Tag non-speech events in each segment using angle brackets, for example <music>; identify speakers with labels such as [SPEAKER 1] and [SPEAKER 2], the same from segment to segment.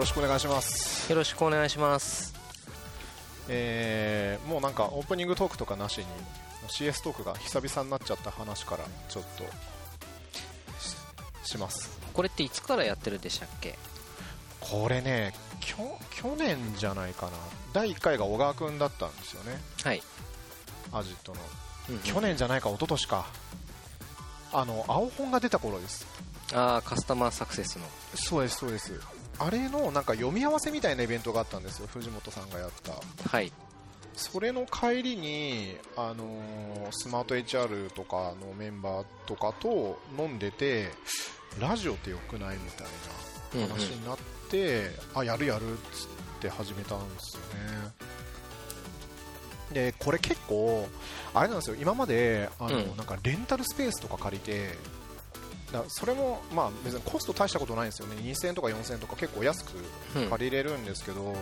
[SPEAKER 1] ろしくお願いします。
[SPEAKER 2] よろしくお願いします。
[SPEAKER 1] えー、もうなんかオープニングトークとかなしに CS トークが久々になっちゃった話からちょっとします。
[SPEAKER 2] これっていつからやってるでしたっけ？
[SPEAKER 1] これねきょ去年じゃないかな。第1回が小川君だったんですよね。
[SPEAKER 2] はい、
[SPEAKER 1] アジットの、
[SPEAKER 2] うんうん
[SPEAKER 1] 去年じゃないか一昨年か。あの青本が出た頃です。
[SPEAKER 2] ああカスタマーサクセスの。
[SPEAKER 1] そうですそうですあれのなんか読み合わせみたいなイベントがあったんですよ藤本さんがやった。
[SPEAKER 2] はい。
[SPEAKER 1] それの帰りに、あのースマート HR とかのメンバーとかと飲んでてラジオってよくないみたいな話になって、あやるやるっつって始めたんですよね。でこれ結構あれなんですよ。今まであの、
[SPEAKER 2] うん。
[SPEAKER 1] なんかレンタルスペースとか借りてだそれもまあ別にコスト大したことないんですよね。2000円とか4000円とか結構安く
[SPEAKER 2] うん。
[SPEAKER 1] 借りれるんですけど、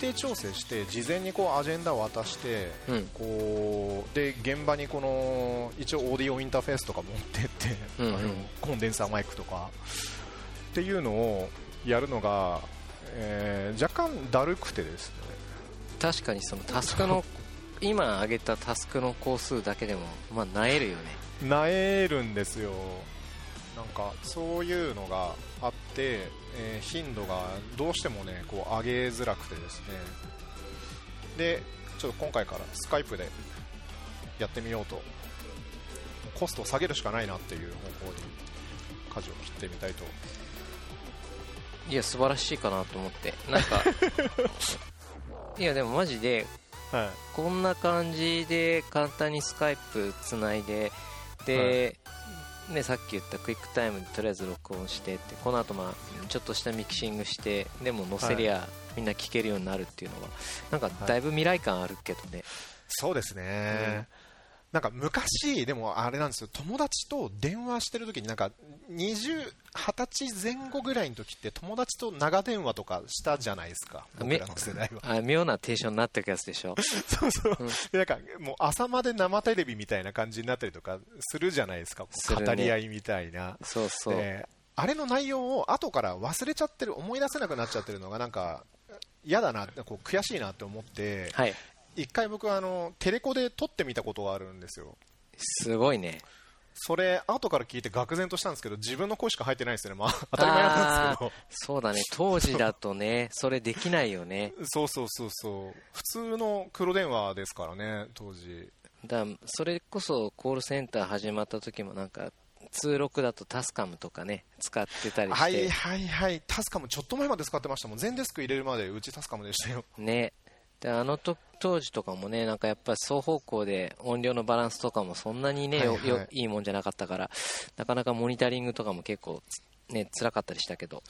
[SPEAKER 1] 日程調整して事前にこうアジェンダを渡して
[SPEAKER 2] うん。
[SPEAKER 1] こうで現場にこの一応オーディオインターフェースとか持ってって、
[SPEAKER 2] うんうん。
[SPEAKER 1] あのコンデンサーマイクとかっていうのをやるのが、えー若干だるくてですね。
[SPEAKER 2] 確かにそのタスクの <laughs> 今挙げたタスクの工数だけでもまあなえるよね
[SPEAKER 1] なえるんですよ。なんかそういうのがあって、えー頻度がどうしてもねこう上げづらくてですね。でちょっと今回からスカイプでやってみようと。コストを下げるしかないなっていう方向に舵を切ってみたいと。
[SPEAKER 2] いや素晴らしいかなと思って。なんか <laughs> いやでもマジで
[SPEAKER 1] はい。
[SPEAKER 2] こんな感じで簡単にスカイプつないでで、ね、さっき言ったクイックタイムでとりあえず録音してってこの後まあちょっとしたミキシングしてでも載せりゃ、みんな聞けるようになるっていうのはなんかだいぶ未来感あるけどね、
[SPEAKER 1] そうですね、なんか昔、でもあれなんですよ、友達と電話してる時に、なんか20、20歳前後ぐらいの時って、友達と長電話とかしたじゃないですか、僕らの世代は。
[SPEAKER 2] あ妙なテンションになってるやつでしょ。<laughs>
[SPEAKER 1] そうそう、
[SPEAKER 2] うん。
[SPEAKER 1] でなんかもう朝まで生テレビみたいな感じになったりとかするじゃないですか、語り合いみたいな。
[SPEAKER 2] そうそう、
[SPEAKER 1] であれの内容を後から忘れちゃってる、思い出せなくなっちゃってるのが、なんか嫌だな、こう悔しいなって思って、
[SPEAKER 2] はい
[SPEAKER 1] 一回僕あの、テレコで撮ってみたことがあるんですよ。
[SPEAKER 2] すごいね。
[SPEAKER 1] それ、後から聞いて愕然としたんですけど、自分の声しか入ってないんですよね、まあ、当たり前なんですけど、
[SPEAKER 2] そうだね。当時だとねそれできないよね。
[SPEAKER 1] そうそうそうそう、普通の黒電話ですからね、当時。
[SPEAKER 2] だそれこそコールセンター始まった時もなんか通録だとタスカムとかね使ってたりして、
[SPEAKER 1] はいはいはい、タスカム、ちょっと前まで使ってましたもん、全デスク入れるまで、うちタスカムでしたよ。
[SPEAKER 2] ねであのと当時とかもねなんかやっぱり双方向で音量のバランスとかもそんなにね、よ
[SPEAKER 1] はいはい。
[SPEAKER 2] よいいもんじゃなかったからなかなかモニタリングとかも結構ね辛かったりしたけど。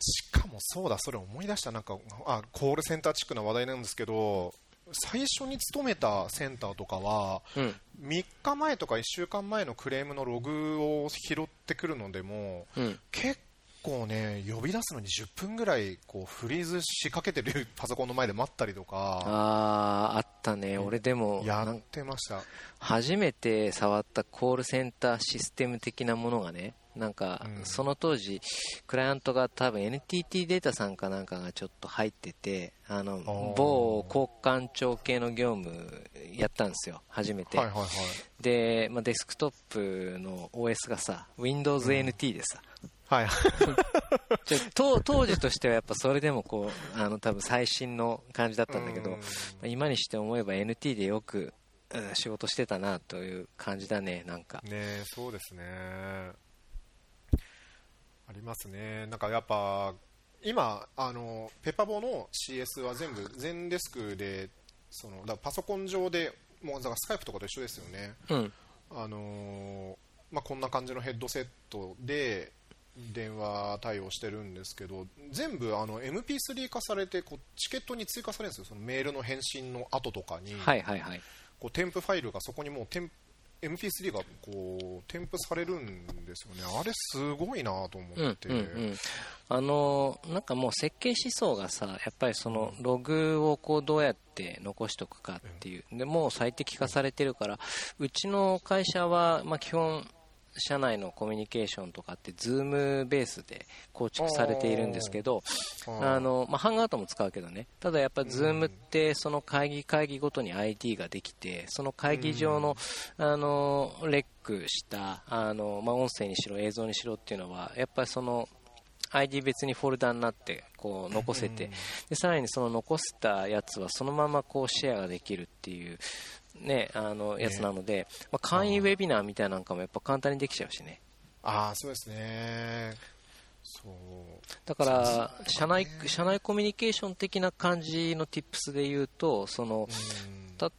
[SPEAKER 1] しかもそうだ、それ思い出した、なんかあコールセンター地区の話題なんですけど、最初に勤めたセンターとかは、
[SPEAKER 2] うん。
[SPEAKER 1] 3日前とか1週間前のクレームのログを拾ってくるのでも、
[SPEAKER 2] うん。
[SPEAKER 1] 結構ね、呼び出すのに10分ぐらいこうフリーズしかけてる <laughs> パソコンの前で待ったりとか、
[SPEAKER 2] あーあったね。俺でも
[SPEAKER 1] やってました。
[SPEAKER 2] 初めて触ったコールセンターシステム的なものがねなんか
[SPEAKER 1] うん。
[SPEAKER 2] その当時クライアントが多分 NTT データさんかなんかがちょっと入っててあの
[SPEAKER 1] ー。
[SPEAKER 2] 某交換庁系の業務やったんですよ。初めて、
[SPEAKER 1] はいはいはい。
[SPEAKER 2] で、まあ、デスクトップの OS がさ Windows NT でさ、
[SPEAKER 1] はい、<laughs>
[SPEAKER 2] 当当時としてはやっぱそれでもこうあの多分最新の感じだったんだけど、今にして思えば NT でよく、うん仕事してたなという感じだねなんか
[SPEAKER 1] ねそうですね。ありますね。なんかやっぱ、今、あの、ペパボの CS は全部 <laughs> 全デスクで、その、だパソコン上で、もうだからスカイプとかと一緒ですよね。
[SPEAKER 2] うん
[SPEAKER 1] あのーまあ、こんな感じのヘッドセットで電話対応してるんですけど全部あの MP3 化されてこうチケットに追加されるんですよ。そのメールの返信の後とかに、
[SPEAKER 2] はいはいはい。
[SPEAKER 1] こう添付ファイルがそこにもう添 MP3 がこう添付されるんですよね。あれすごいなと思
[SPEAKER 2] うん
[SPEAKER 1] って、
[SPEAKER 2] うんうんあのーなんかもう設計思想がさやっぱりそのログをこうどうやって残しておくかっていうでもう最適化されてるからうちの会社はまあ基本社内のコミュニケーションとかって Zoom ベースで構築されているんですけどあの、まあ、ハンガートも使うけどね。ただやっぱ Zoom ってその会議会議ごとに ID ができてその会議上のあのレックしたあの、まあ、音声にしろ映像にしろっていうのはやっぱりその ID 別にフォルダになってこう残せて、でさらにその残したやつはそのままこうシェアができるっていうね、あのやつなので、まあ、簡易ウェビナーみたいなのかもやっぱ簡単にできちゃうしね。
[SPEAKER 1] ああ、そうですね。そう。
[SPEAKER 2] だから社内、社内コミュニケーション的な感じの tips で言うと、その、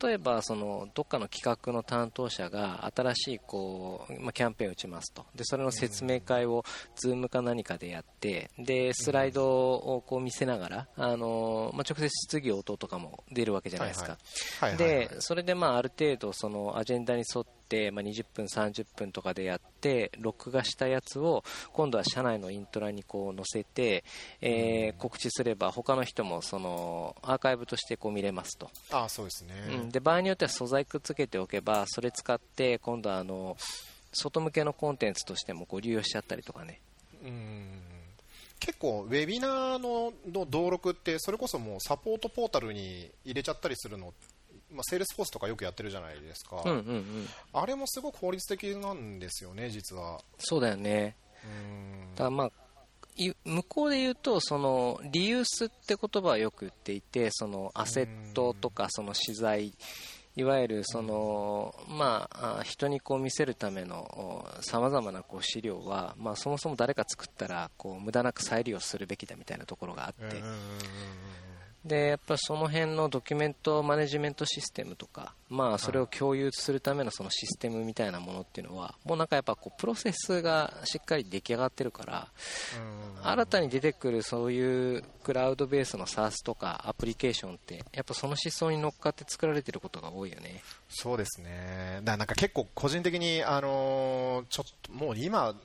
[SPEAKER 2] 例えばそのどっかの企画の担当者が新しいこう、まあ、キャンペーンを打ちますと。でそれの説明会を Zoom か何かでやってでスライドをこう見せながらあの、まあ、直接質疑応答とかも出るわけじゃないですか、でそれでまあある程度そのアジェンダに沿って、まあ、20分、30分とかでやって録画したやつを今度は社内のイントラにこう載せて、えー、告知すれば他の人もそのアーカイブとしてこう見れますと。
[SPEAKER 1] あそうですね、
[SPEAKER 2] うん、で場合によっては素材くっつけておけばそれ使って今度はあの外向けのコンテンツとしてもこう流用しちゃったりとかね。
[SPEAKER 1] うん。結構、ウェビナーのの登録って、それこそもうサポートポータルに入れちゃったりするのまあ、セールスフォースとかよくやってるじゃないですか、
[SPEAKER 2] うんうんうん、
[SPEAKER 1] あれもすごく効率的なんですよね、実は。
[SPEAKER 2] そうだよね。だまあ向こうで言うとそのリユースって言葉はよく言っていてそのアセットとかその資材いわゆるその、まあ、人にこう見せるためのさまざまなこう資料は、まあ、そもそも誰か作ったらこう無駄なく再利用するべきだみたいなところがあって、でやっぱその辺のドキュメントマネジメントシステムとか、まあ、それを共有するためのそのシステムみたいなものっていうのはもうなんかやっぱこうプロセスがしっかり出来上がってるから新たに出てくるそういうクラウドベースの SARS とかアプリケーションってやっぱその思想に乗っかって作られてることが多いよね。
[SPEAKER 1] そうですね。だなんか結構個人的に、あのー、ちょっともう今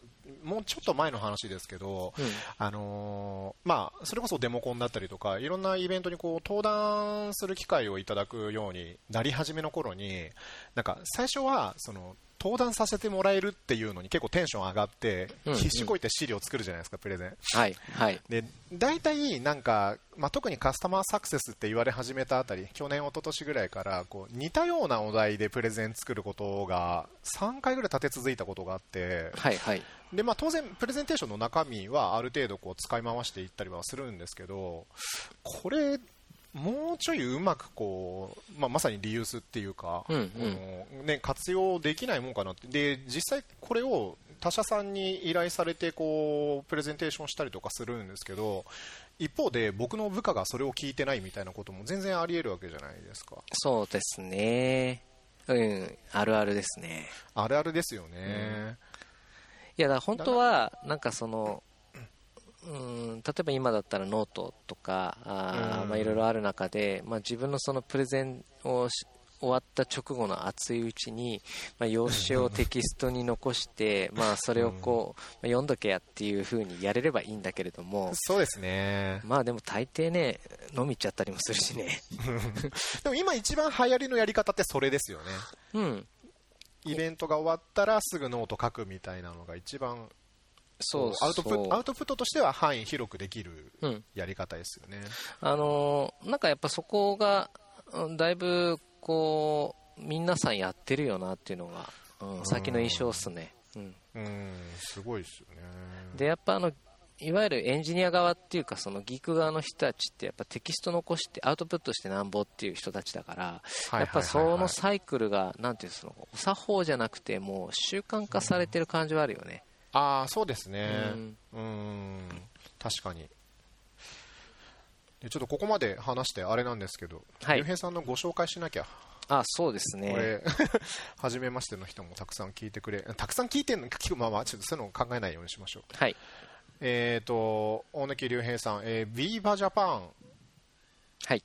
[SPEAKER 1] もうちょっと前の話ですけど、うん、あのー、まあ、それこそデモコンだったりとか、いろんなイベントにこう登壇する機会をいただくようになり始めの頃に、なんか最初はその登壇させてもらえるっていうのに結構テンション上がって、必死こいて資料を作るじゃないですか、プレゼン。
[SPEAKER 2] はい、はい。
[SPEAKER 1] で、大体なんか、まあ、特にカスタマーサクセスって言われ始めたあたり、去年、一昨年ぐらいから、こう、似たようなお題でプレゼン作ることが、3回ぐらい立て続いたことがあって、
[SPEAKER 2] はい、はい。
[SPEAKER 1] で、まあ、当然、プレゼンテーションの中身はある程度こう使い回していったりはするんですけど、これ、もうちょいうまくこう、まあ、まさにリユースっていうか、うんうん、ね、活用できないもんかなって。で実際これを他社さんに依頼されてこうプレゼンテーションしたりとかするんですけど一方で僕の部下がそれを聞いてないみたいなことも全然あり得るわけじゃないですか。
[SPEAKER 2] そうですね。うんあるあるですね。
[SPEAKER 1] あるあるですよね、うん、
[SPEAKER 2] いやだ本当はなんかそのうん例えば今だったらノートとかあ、まあ、いろいろある中で、まあ、自分のそのプレゼンを終わった直後の熱いうちに、まあ、用紙をテキストに残して、<laughs> まあ、それをこう、まあ、読んどけやっていう風にやれればいいんだけれども。
[SPEAKER 1] そうですね。
[SPEAKER 2] まあでも大抵ね飲み行っちゃったりもするしね。<laughs>
[SPEAKER 1] でも今一番流行りのやり方ってそれですよね。
[SPEAKER 2] うん。
[SPEAKER 1] イベントが終わったらすぐノート書くみたいなのが一番そうアウトプットアウトプットとしては範囲広くできるやり方ですよね、
[SPEAKER 2] うん、あのなんかやっぱそこがだいぶこう皆さんやってるよなっていうのが、うん、先の印象っすね。
[SPEAKER 1] うん、うん、すごいですよね。
[SPEAKER 2] でやっぱあのいわゆるエンジニア側っていうかそのギーク側の人たちってやっぱテキスト残してアウトプットしてなんぼっていう人たちだからやっぱそのサイクルがなんていうそのお作法じゃなくてもう習慣化されてる感じはあるよね、
[SPEAKER 1] ああそうですね。うん。確かに。でちょっとここまで話してあれなんですけど、はい、平さんのご紹介しなきゃ。
[SPEAKER 2] あそうですね。こ
[SPEAKER 1] れ <laughs> 初めましての人もたくさん聞いてくれたくさん聞いてるの聞くままちょっとそういうのを考えないようにしましょう。
[SPEAKER 2] はい。
[SPEAKER 1] えっ、ー、と大貫竜平さん、えー、ビーバジャパン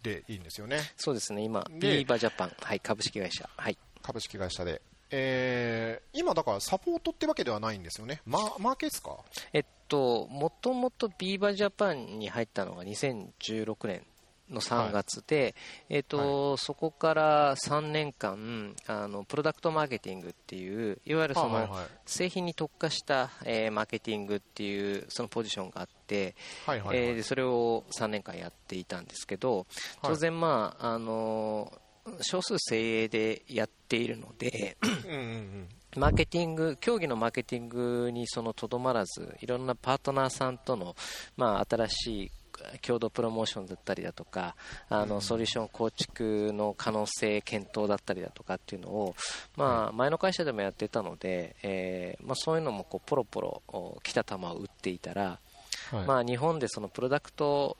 [SPEAKER 1] でいいんですよね、
[SPEAKER 2] そうですね今。ビーバジャパン、はい、株式会社、はい、
[SPEAKER 1] 株式会社でえー、今だからサポートってわけではないんですよね、ママーケですか？
[SPEAKER 2] えっと、もともとビーバージャパンに入ったのが2016年の3月で、えーとそこから3年間あのプロダクトマーケティングっていういわゆるその製品に特化した、えー、マーケティングっていうそのポジションがあって、はいはいはい、えー、それを3年間やっていたんですけど当然まああの少数精鋭でやっているのでうんうん、マーケティング競技のマーケティングにとどまらずいろんなパートナーさんとの、まあ、新しい共同プロモーションだったりだとかあのソリューション構築の可能性検討だったりだとかっていうのを、まあ、前の会社でもやってたので、えーまあ、そういうのもこうポロポロ来た球を打っていたら、まあ、日本でそのプロダクト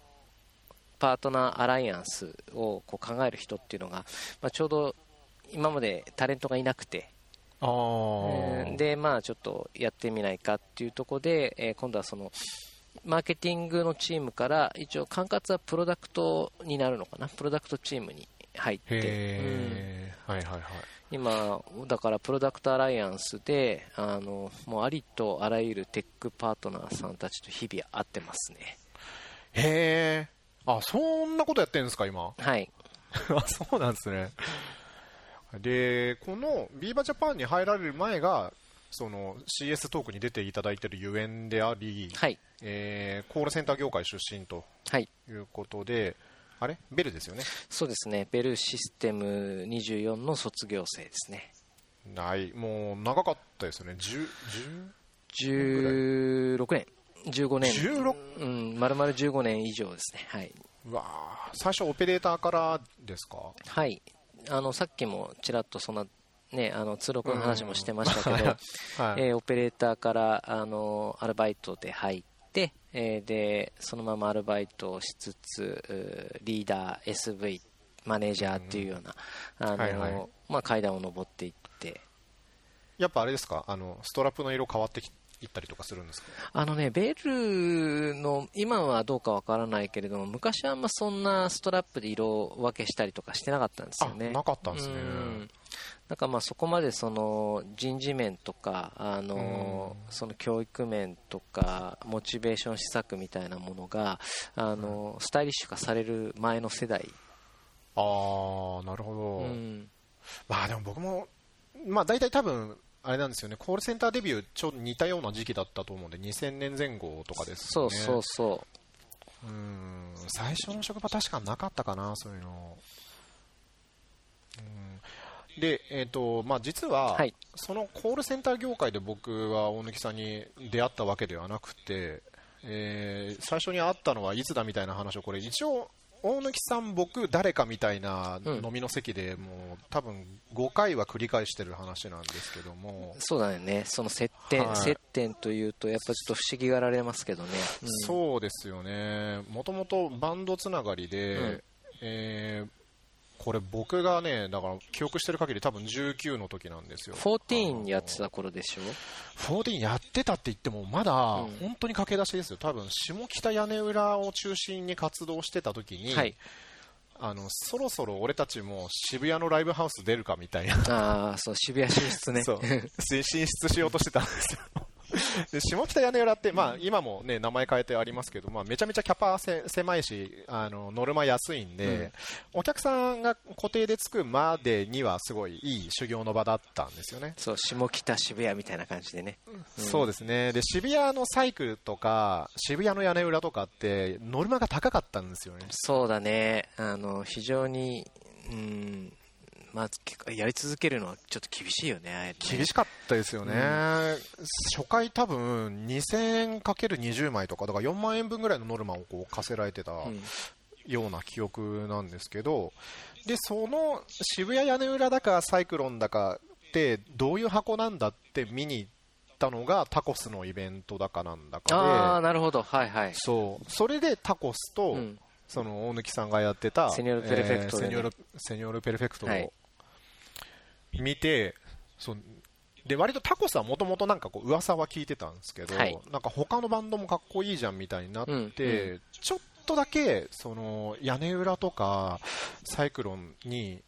[SPEAKER 2] パートナーアライアンスをこう考える人っていうのが、まあ、ちょうど今までタレントがいなくて、でまあちょっとやってみないかっていうところで、えー、今度はそのマーケティングのチームから一応管轄はプロダクトになるのかな？プロダクトチームに入って、うん。はいはいはい、今だからプロダクトアライアンスであのもうありとあらゆるテックパートナーさんたちと日々会ってますね。
[SPEAKER 1] へえあそんなことやってるんですか今？
[SPEAKER 2] はい。<laughs>
[SPEAKER 1] あそうなんですね。でこのビーバジャパンに入られる前がその CS トークに出ていただいているゆえんであり、はい。えー、コールセンター業界出身とい。うことで、はい、あれ？ベルですよね。
[SPEAKER 2] そうですね。ベルシステム24の卒業生ですね。
[SPEAKER 1] ない。もう長かったですよね。
[SPEAKER 2] 16年15年。16うん丸々15年以上ですね。はい。う
[SPEAKER 1] わ最初オペレーターからですか？
[SPEAKER 2] はい。あのさっきもちらっとそんなね、あの通録の話もしてましたけど、はい、えー、オペレーターからあのアルバイトで入って、えー、でそのままアルバイトをしつつリーダー SV マネージャーっていうような、階段を上っていって。
[SPEAKER 1] やっぱあれですか？あのストラップの色変わってき行ったりとかするんですか？
[SPEAKER 2] あのね、ベルの、今はどうかわからないけれども、昔はあんまそんなストラップで色分けしたりとかしてなかったんですよね。
[SPEAKER 1] なかったんですね。
[SPEAKER 2] なんかまあそこまでその人事面とか、あのその教育面とか、モチベーション施策みたいなものが、あのスタイリッシュ化される前の世代。
[SPEAKER 1] ああ、なるほど。うん、まあでも僕も、まあ大体多分、あれなんですよね、コールセンターデビュー、ちょうど似たような時期だったと思うんで、2000年前後とかですね。
[SPEAKER 2] そうそうそう。
[SPEAKER 1] うん、最初の職場確かなかったかな、そういうの。うん、で、えーとまあ、実は、はい、そのコールセンター業界で僕は大貫さんに出会ったわけではなくて、えー、最初に会ったのはいつだみたいな話をこれ一応大貫さん、僕、誰かみたいな飲みの席で、もう多分5回は繰り返してる話なんですけども、
[SPEAKER 2] そうだよね、その接点、はい、接点というと、やっぱちょっと不思議がられますけどね、
[SPEAKER 1] うん、そうですよね、もともとバンドつながりで、うん、えー、これ僕がね、だから記憶してる限り多分19の時なんですよ。
[SPEAKER 2] 14やってた頃でしょ
[SPEAKER 1] ?14 やってたって言ってもまだ本当に駆け出しですよ。多分下北屋根裏を中心に活動してた時に、はい、あのそろそろ俺たちも渋谷のライブハウス出るかみたいな。
[SPEAKER 2] ああそう渋谷進出ね。そう。<laughs>
[SPEAKER 1] 進出しようとしてたんですよ <laughs> で下北屋根裏って、まあ、今も、ね、名前変えてありますけど、まあ、めちゃめちゃキャパせ狭いしあのノルマ安いんで、うん、お客さんが固定でつくまでにはすごいいい修行の場だったんですよね。
[SPEAKER 2] そう下北渋谷みたいな感じでね、
[SPEAKER 1] うん、そうですね。で渋谷のサイクルとか渋谷の屋根裏とかってノルマが高かったんですよね。
[SPEAKER 2] そうだね。あの非常にうんまあ、やり続けるのはちょっと厳しいよね、ね。
[SPEAKER 1] 厳しかったですよね、うん、初回、多分2000円かける20枚とか、だから4万円分ぐらいのノルマをこう課せられてたような記憶なんですけど、でその渋谷屋根裏だかサイクロンだかってどういう箱なんだって見に行ったのがタコスのイベントだかなんだかで、
[SPEAKER 2] あなるほど、はいはい、
[SPEAKER 1] そう。それでタコスと、うん、その大貫さんがやってた
[SPEAKER 2] セニョルペルフェクト、
[SPEAKER 1] ね。えー、セニョルセニョルペルフェクト見て、そうで割とタコスはもともとなんかこう噂は聞いてたんですけど、はい、なんか他のバンドもかっこいいじゃんみたいになって、うんうん、ちょっとだけその屋根裏とかサイクロンに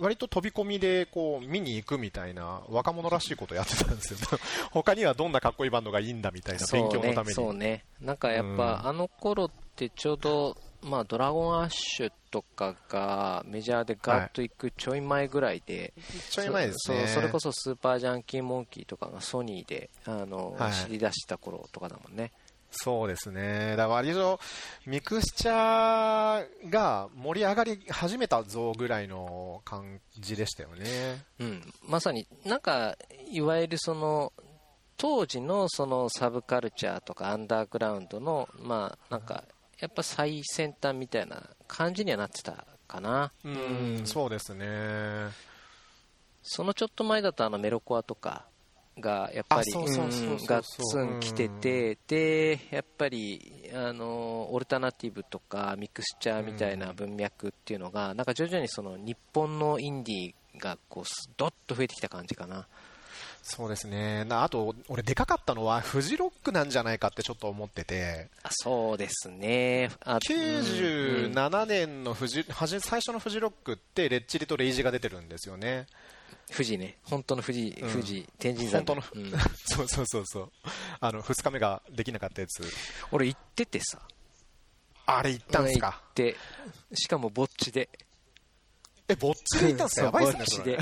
[SPEAKER 1] 割と飛び込みでこう見に行くみたいな若者らしいことやってたんですよ。<laughs> 他にはどんなかっこいいバンドがいいんだみたいな勉強のために。
[SPEAKER 2] そうね、ね、なんかやっぱ、うん、あの頃ってちょうどまあ、ドラゴンアッシュとかがメジャーでガッといくちょい前ぐらいで、
[SPEAKER 1] ちょい前ですね。
[SPEAKER 2] そそれこそスーパージャンキーモンキーとかがソニーであの、
[SPEAKER 1] はい。
[SPEAKER 2] 知り出した頃とかだもんね。
[SPEAKER 1] そうですね、だから割とミクスチャーが盛り上がり始めたぞぐらいの感じでしたよね。
[SPEAKER 2] うん、まさになんかいわゆるその当時のそのサブカルチャーとかアンダーグラウンドのまあなんかやっぱ最先端みたいな感じにはなってたかな。
[SPEAKER 1] うん、そうですね。
[SPEAKER 2] そのちょっと前だとあのメロコアとかがやっぱり
[SPEAKER 1] あそうそうそうそう
[SPEAKER 2] う。んガッツン来ててでやっぱりあのオルタナティブとかミクスチャーみたいな文脈っていうのがなんか徐々にその日本のインディーがこうすどっと増えてきた感じかな
[SPEAKER 1] そうですね。なあと、俺でかかったのはフジロックなんじゃないかってちょっと思ってて、
[SPEAKER 2] あそうですね。あうん
[SPEAKER 1] 97年のフジ、はじ最初のフジロックってレッチリとレイジが出てるんですよね。
[SPEAKER 2] 富士ね。本当の富士、
[SPEAKER 1] うん。
[SPEAKER 2] 富士天神山。
[SPEAKER 1] 本当の
[SPEAKER 2] うん。<laughs>
[SPEAKER 1] そうそうそうそう。あの、2日目ができなかったやつ。
[SPEAKER 2] 俺行っててさ。
[SPEAKER 1] あれ行ったんすか。
[SPEAKER 2] 行ってしかもぼっちで
[SPEAKER 1] え、ぼっちで行ったんすか？やばいっすね、
[SPEAKER 2] で。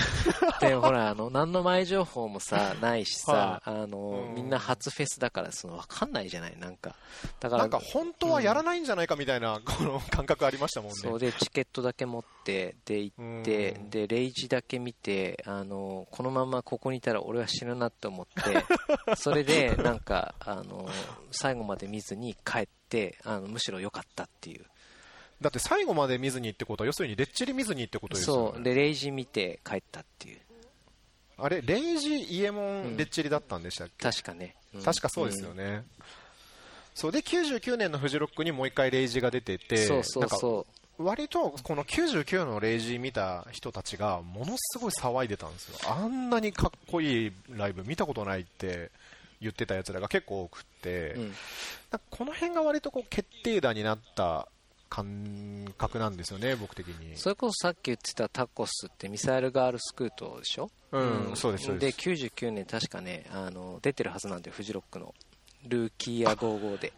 [SPEAKER 2] で、ほら、あの、何の前情報もさ、ないしさ、あ
[SPEAKER 1] う
[SPEAKER 2] の、
[SPEAKER 1] ん
[SPEAKER 2] みんな初フェスだから、その、わかんないじゃない、なんか。だから、
[SPEAKER 1] なんか本当はやらないんじゃないかみたいな、この感覚ありましたもんね。
[SPEAKER 2] そうで、チケットだけ持って、で、行って
[SPEAKER 1] う、ん
[SPEAKER 2] で、レイジだけ見て、あの、このままここにいたら俺は死ぬなって思って、<laughs> それで、なんか、あの、最後まで見ずに帰って、あの、むしろ良かったっていう。
[SPEAKER 1] だって最後まで見ずにってことは、要するにレッチリ見ずにってことですよね。
[SPEAKER 2] そう、で、レイジ見て帰ったっていう。
[SPEAKER 1] あれ、レイジ、イエモ
[SPEAKER 2] うん
[SPEAKER 1] ン、レッチリだったんでしたっけ、
[SPEAKER 2] 確かね。うん
[SPEAKER 1] 確かそうですよね。そうで99年のフジロックにもう一回レイジが出てて、
[SPEAKER 2] そうそうそ
[SPEAKER 1] 割とこの99のレイジ見た人たちがものすごい騒いでたんですよ、あんなにかっこいいライブ見たことないって言ってたやつらが結構多くって、
[SPEAKER 2] う。うん。
[SPEAKER 1] この辺が割とこう決定打になった感覚なんですよね、僕的に。
[SPEAKER 2] それこそさっき言ってたタコスってミサイルガールスクートでしょ？
[SPEAKER 1] うん、そうです、そう
[SPEAKER 2] で
[SPEAKER 1] です。
[SPEAKER 2] 99年確かねあの出てるはずなんでフジロックのルーキーや55で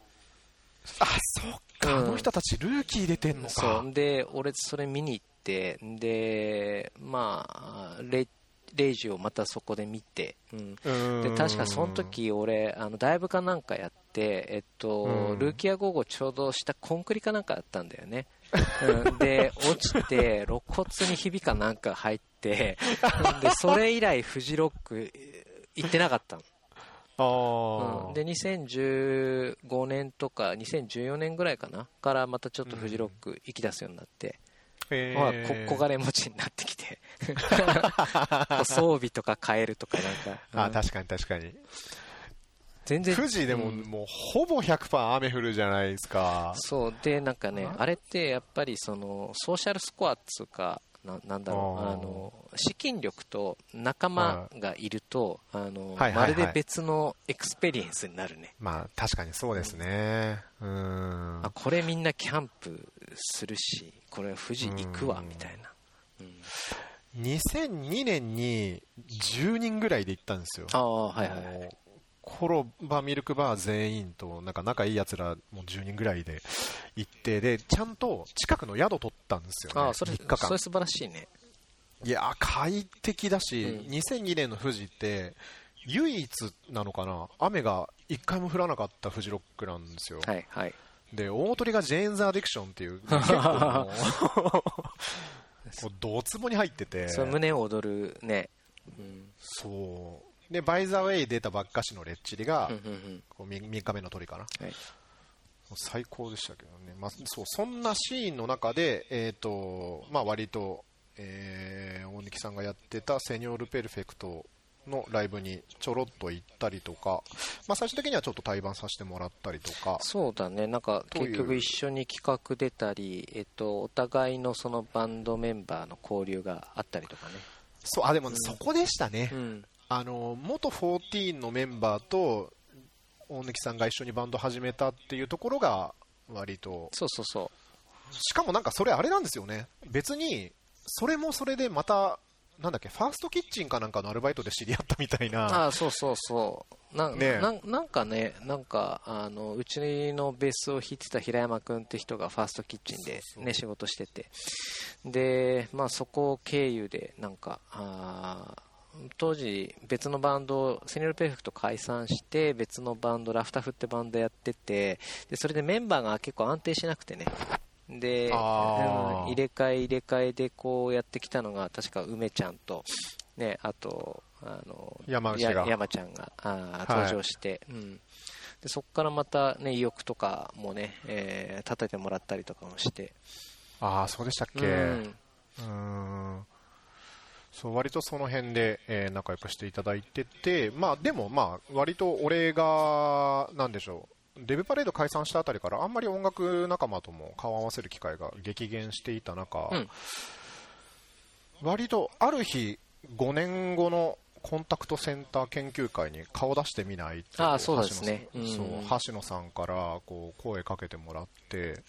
[SPEAKER 1] あ、そっか、
[SPEAKER 2] うん
[SPEAKER 1] あの人たちルーキー出てんの
[SPEAKER 2] そ
[SPEAKER 1] か。
[SPEAKER 2] うで俺それ見に行ってでまあレイレイジをまたそこで見て、うん、
[SPEAKER 1] うん。
[SPEAKER 2] で確かその時俺あのライブかなんかやって、えっと
[SPEAKER 1] うん。
[SPEAKER 2] ルーキア午後ちょうど下コンクリかなんかやったんだよね、<laughs> うん、で落ちて肋骨にひびかなんか入って <laughs> でそれ以来フジロック行ってなかったの、うん、で2015年とか2014年ぐらいかなからまたちょっとフジロック行き出すようになって、
[SPEAKER 1] へ
[SPEAKER 2] まあ、小金持ちになってきて。装備とか変えるとかなんか、うん。
[SPEAKER 1] あ、確かに確かに。
[SPEAKER 2] 全然。
[SPEAKER 1] 富士でも
[SPEAKER 2] うん
[SPEAKER 1] もうほぼ100%雨降るじゃないですか。
[SPEAKER 2] そう。でなんかね
[SPEAKER 1] あ
[SPEAKER 2] あれってやっぱりそのソーシャルスコアっつうかななんだろう
[SPEAKER 1] あ
[SPEAKER 2] の資金力と仲間がいると、あの
[SPEAKER 1] はいはいはい。
[SPEAKER 2] まるで別のエクスペリエンスになるね、
[SPEAKER 1] まあ確かにそうですね。うん。
[SPEAKER 2] あこれみんなキャンプするしこれ富士行くわ
[SPEAKER 1] うん。
[SPEAKER 2] みたいな、うん。
[SPEAKER 1] 2002年に10人ぐらいで行ったんですよ。
[SPEAKER 2] ああはいはいはい
[SPEAKER 1] コロバミルクバー全員となんか仲いいやつらもう10人ぐらいで行ってでちゃんと近くの宿取ったんですよね
[SPEAKER 2] ああそれ
[SPEAKER 1] 3日間。
[SPEAKER 2] それ素晴らしいね。
[SPEAKER 1] いや快適だし、
[SPEAKER 2] うん。
[SPEAKER 1] 2002年の富士って唯一なのかな雨が1回も降らなかったフジロックなんですよ、
[SPEAKER 2] はいはい。
[SPEAKER 1] で大鳥がジェーンズ・アディクションっていう <laughs> 結構もう <laughs> こうドツボに入ってて。<laughs>
[SPEAKER 2] それ胸を躍るね、うん。
[SPEAKER 1] そうでバイザーウェイ出たばっかしのレッチリが、こう 3, 日目の鳥かな、
[SPEAKER 2] はい。
[SPEAKER 1] 最高でしたけどね、まあ、そうそんなシーンの中で、えーとまあ、割と、えー大貫さんがやってたセニョール・ペルフェクトのライブにちょろっと行ったりとか、まあ、最終的にはちょっと対バンさせてもらったりとか、
[SPEAKER 2] そうだね、なんか結局一緒に企画出たり、えっと、お互いのそのバンドメンバーの交流があったりとかね。
[SPEAKER 1] そうあでも、そこでしたね、
[SPEAKER 2] うん、
[SPEAKER 1] あの元14のメンバーと大貫さんが一緒にバンド始めたっていうところが割と。
[SPEAKER 2] そうそうそ
[SPEAKER 1] しかもなんかそれあれなんですよね。別にそれもそれでまたなんだっけファーストキッチンかなんかのアルバイトで知り合ったみたい
[SPEAKER 2] う。
[SPEAKER 1] な。
[SPEAKER 2] ああ、そうそうそう。なね、ななんかね、なんかあのうちのベースを弾いてた平山君って人がファーストキッチンで、ね、仕事してて。で、まあ、そこ経由でなんかあ当時別のバンドセニョルペーフェクト解散して別のバンドラフタフってバンドやっててでそれでメンバーが結構安定しなくてね。で入れ替え入れ替えでこうやってきたのが確か梅ちゃんと、ね、あとあの
[SPEAKER 1] 山
[SPEAKER 2] 山ちゃんがあ登場して、はい、うん、でそこからまた、ね、意欲とかもね、えー、叩いてもらったりとかもして。
[SPEAKER 1] ああそうでしたっけ？うんそう割とその辺で、えー、仲良くしていただいてて、まあ、でも、まあ、割と俺が、なんでしょう、デブパレード解散したあたりからあんまり音楽仲間とも顔を合わせる機会が激減していた中、うん、割とある日、5年後のコンタクトセンター研究会に顔出してみないって
[SPEAKER 2] あそうですね、
[SPEAKER 1] うん、そう橋野さんからこう声かけてもらって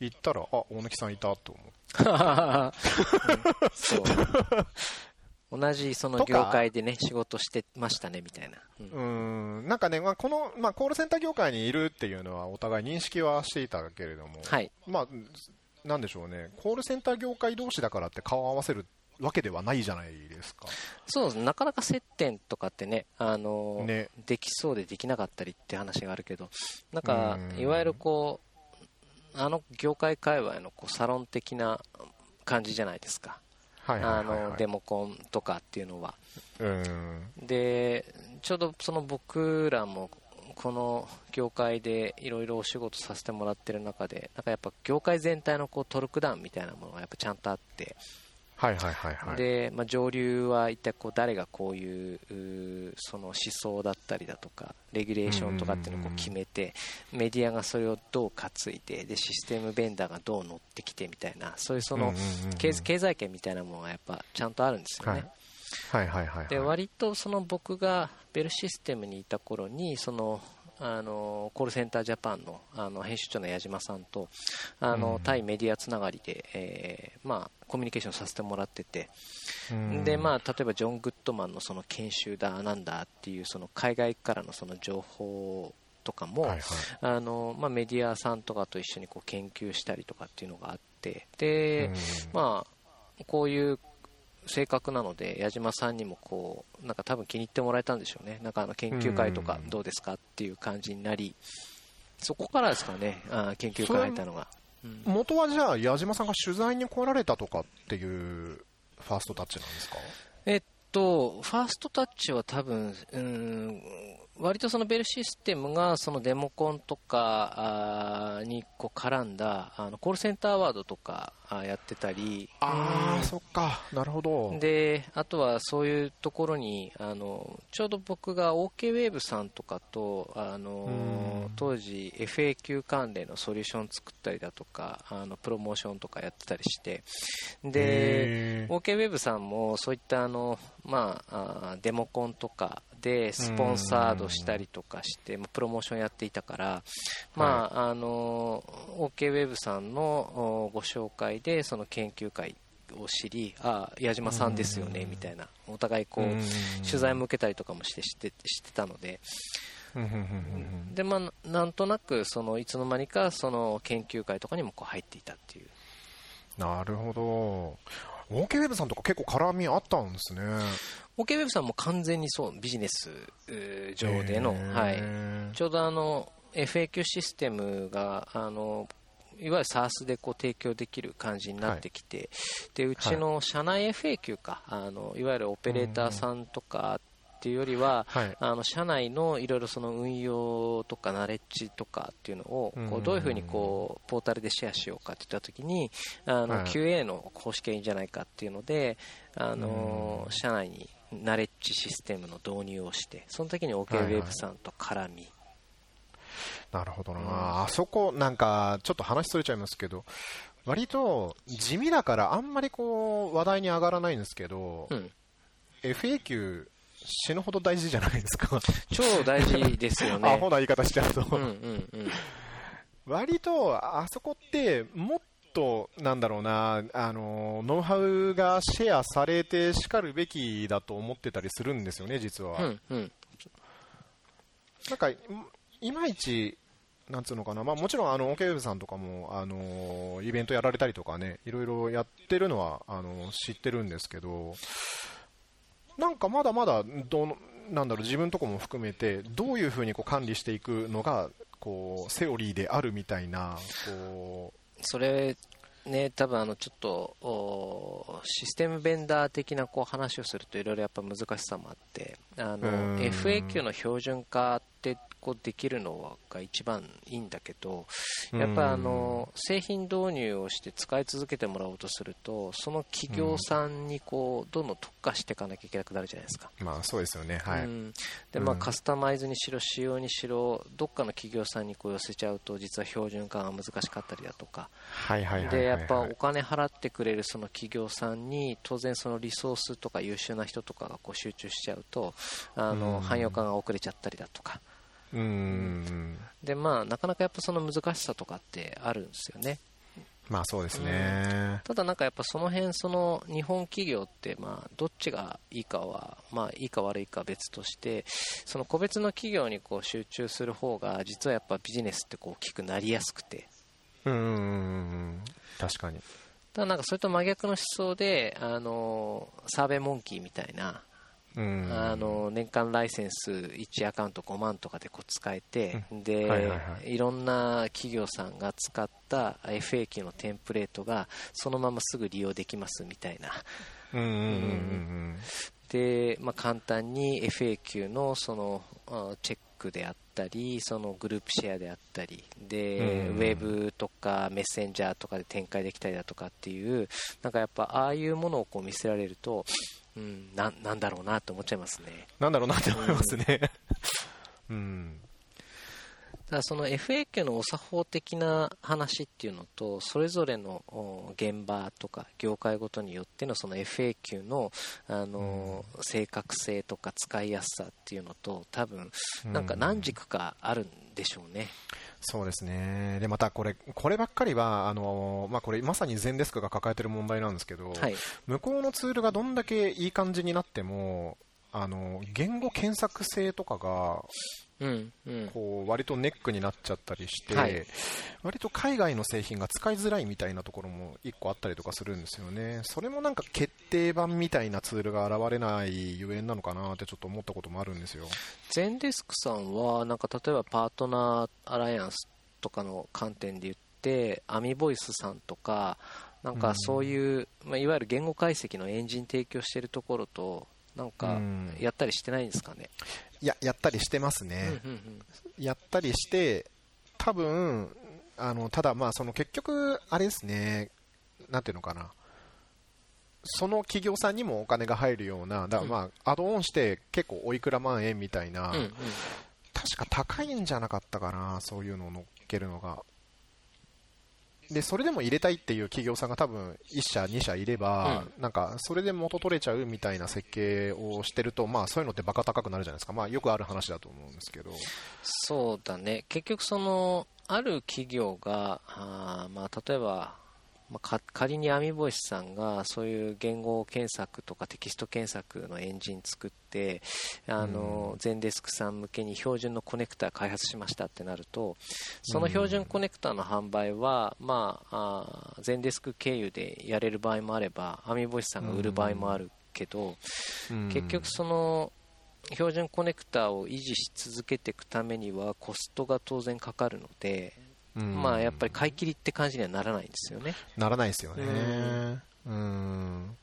[SPEAKER 1] 行ったらあ大貫さんいたと思って <laughs>
[SPEAKER 2] そう。同じその業界でね仕事してましたねみたいな。
[SPEAKER 1] うん、ん。なんかね、まあ、この、まあ、コールセンター業界にいるっていうのはお互い認識はしていたけれども、
[SPEAKER 2] はい、
[SPEAKER 1] まあなんでしょうね。コールセンター業界同士だからって顔を合わせるわけではないじゃないですか。
[SPEAKER 2] そうです。なかなか接点とかってね,、あのね。できそうでできなかったりって話があるけどなんかいわゆるこうあの業界界隈のこうサロン的な感じじゃないですか。あのデモコンとかっていうのは、でちょうどその僕らもこの業界でいろいろお仕事させてもらってる中でなんかやっぱ業界全体のこうトルクダウンみたいなものがやっぱちゃんとあって
[SPEAKER 1] はいはいはいはい、
[SPEAKER 2] で、まあ、上流は一体こう誰がこういうその思想だったりだとかレギュレーションとかっていうのをこう決めて、メディアがそれをどう担いででシステムベンダーがどう乗ってきてみたいなそういうその経済圏みたいなものがやっぱちゃんとあるんですよね。
[SPEAKER 1] はいはいはい、はい、
[SPEAKER 2] で割とその僕がベルシステムにいた頃にそのあのコールセンタージャパンのあの編集長の矢島さんとあの、対メディアつながりで、えーまあ、コミュニケーションさせてもらってて、でまあ、例えばジョン・グッドマンのその研修だなんだっていうその海外からのその情報とかも、はいはい、あのまあ、メディアさんとかと一緒にこう研究したりとかっていうのがあって。で、まあ、こういう性格なので矢島さんにもこうなんか多分気に入ってもらえたんでしょうね。なんかあの研究会とかどうですかっていう感じになりそこからですかね。あ研究会入ったのが、
[SPEAKER 1] うん、元はじゃあ矢島さんが取材に来られたとかっていうファーストタッチなんですか？
[SPEAKER 2] えっとファーストタッチは多分うん割とそのベルシステムがそのデモコンとかにこう絡んだあのコールセンターワードとかやってたり。
[SPEAKER 1] ああ、そっか。なるほど。
[SPEAKER 2] であとはそういうところにあのちょうど僕が OK ウェーブさんとかとあの当時 FAQ 関連のソリューション作ったりだとかあのプロモーションとかやってたりして。で OK ウェーブさんもそういったあの、まあ、デモコンとかでスポンサードしたりとかして、まあ、プロモーションやっていたから、まあ、あの OK ウェブさんのご紹介でその研究会を知りあ矢島さんですよねみたいな。お互いこう取材も受けたりとかもして知って知ってたので。でまあ、なんとなくそのいつの間にかその研究会とかにもこう入っていたっていう。
[SPEAKER 1] なるほど OK ウェブさんとか結構絡みあったんですね。
[SPEAKER 2] OK ウェブさんも完全にそうビジネス上での、はい、ちょうどあの FAQ システムがあのいわゆる SARS でこう提供できる感じになってきて、はい、でうちの社内 FAQ か、あのいわゆるオペレーターさんとかっていうよりは、はい、あの社内のいろいろその運用とかナレッジとかっていうのをこうどういうふうにこうポータルでシェアしようかっていったときにあの QA の公式がいいんじゃないかっていうのであの社内にナレッジシステムの導入をしてその時に OKWeb さんと絡み、
[SPEAKER 1] なるほどな、うん、あそこなんかちょっと話それちゃいますけど割と地味だからあんまりこう話題に上がらないんですけど、うん、FAQ 死ぬほど大事じゃないですか。
[SPEAKER 2] 超大事ですよね。<laughs>
[SPEAKER 1] アホな言い方しちゃうと。うんうん、うん、割とあそこってもっと、なんだろうな、あの、ノウハウがシェアされてしかるべきだと思ってたりするんですよね、実は。うんうん、なんかいいまいちなんつうのかな、まあ、もちろんあのオケウェブさんとかも、あのイベントやられたりとかねいろいろやってるのはあの知ってるんですけどなんかまだまだどのなんだろう自分とこも含めてどういうふうにこう管理していくのがこうセオリーであるみたいなこ
[SPEAKER 2] う。それね、多分あのちょっとシステムベンダー的なこう話をするといろいろやっぱ難しさもあってあの FAQ の標準化ってこうできるのが一番いいんだけどやっぱあの製品導入をして使い続けてもらおうとするとその企業さんにこうどんどん特化していかなきゃいけなくなるじゃないですか。
[SPEAKER 1] まあそうですよね、はい、
[SPEAKER 2] でまあ、カスタマイズにしろ仕様にしろどっかの企業さんにこう寄せちゃうと実は標準化が難しかったりだとか。でやっぱお金払ってくれるその企業さんに当然そのリソースとか優秀な人とかがこう集中しちゃうとあの汎用化が遅れちゃったりだとか。
[SPEAKER 1] うん。
[SPEAKER 2] でまあなかなかやっぱその難しさとかってあるんですよね。
[SPEAKER 1] まあそうですね、
[SPEAKER 2] ただなんかやっぱその辺その日本企業ってまあどっちがいいかはまあいいか悪いか別としてその個別の企業にこう集中する方が実はやっぱビジネスってこう大きくなりやすくて。
[SPEAKER 1] うん確かに。
[SPEAKER 2] ただなんかそれと真逆の思想であのサーベイモンキーみたいなあの年間ライセンス1アカウント5万とかでこう使えて、で、いろんな企業さんが使った FAQ のテンプレートがそのまますぐ利用できますみたいな。で、まあ、簡単に FAQ のそのチェックであったりそのグループシェアであったりで、ウェブとかメッセンジャーとかで展開できたりだとかっていうなんかやっぱああいうものをこう見せられるとうん、ななんだろうなって思っちゃいますね。
[SPEAKER 1] なんだろうなって思いますね。うん、うん
[SPEAKER 2] だその FAQ のお作法的な話っていうのとそれぞれの現場とか業界ごとによってのその FAQ のあの正確性とか使いやすさっていうのと多分なんか何軸かあるんでしょうね。
[SPEAKER 1] そうですね。でまたこれこればっかりはあの、まあ、これまさに全デスクが抱えている問題なんですけど、はい、向こうのツールがどんだけいい感じになってもあの言語検索性とかが
[SPEAKER 2] うんうん、
[SPEAKER 1] こう割とネックになっちゃったりして、はい、割と海外の製品が使いづらいみたいなところも1個あったりとかするんですよね、それもなんか決定版みたいなツールが現れないゆえんなのかなってちょっと思ったこともあるんですよ。
[SPEAKER 2] ゼンデスクさんはなんか例えばパートナーアライアンスとかの観点で言ってアミボイスさんとかなんかそういう、うん、まあ、いわゆる言語解析のエンジン提供しているところとなんかやったりしてないんですかね、
[SPEAKER 1] いや、やったりしてますね。やったりして、多分あのただ、まあその結局、あれですね、なんていうのかな、その企業さんにもお金が入るような、だまあ、アドオンして結構おいくら万円みたいな、確か高いんじゃなかったかな、そういうのを乗っけるのが。でそれでも入れたいっていう企業さんが多分1社、2社いれば、うん、なんかそれで元取れちゃうみたいな設計をしてると、まあ、そういうのってバカ高くなるじゃないですか、まあ、よくある話だと思うんですけど。
[SPEAKER 2] そうだね、結局その、ある企業が、あまあ、例えばまあ、仮にアミボイスさんがそういう言語検索とかテキスト検索のエンジン作ってあの、うん、ゼンデスクさん向けに標準のコネクタ開発しましたってなるとその標準コネクタの販売は、まあ、あゼンデスク経由でやれる場合もあればアミボイスさんが売る場合もあるけど、うん、結局その標準コネクタを維持し続けていくためにはコストが当然かかるのでまあやっぱり買い切りって感じにはならないんですよね。
[SPEAKER 1] ならないですよね。うん。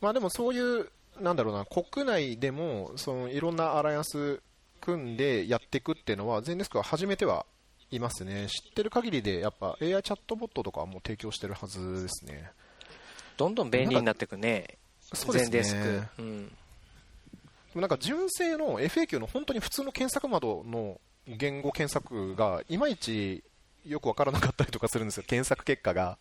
[SPEAKER 1] まあでもそういう、なんだろうな、国内でも、そのいろんなアライアンス組んでやっていくっていうのは、全デスクは初めてはいますね。知ってる限りで、やっぱ AI チャットボットとかも提供してるはずですね。
[SPEAKER 2] どんどん便利になっていくね。
[SPEAKER 1] そうですね。デスク。うん。なんか純正の FAQ の本当に普通の検索窓の言語検索がいまいちよく分からなかったりとかするんですよ、検索結果が。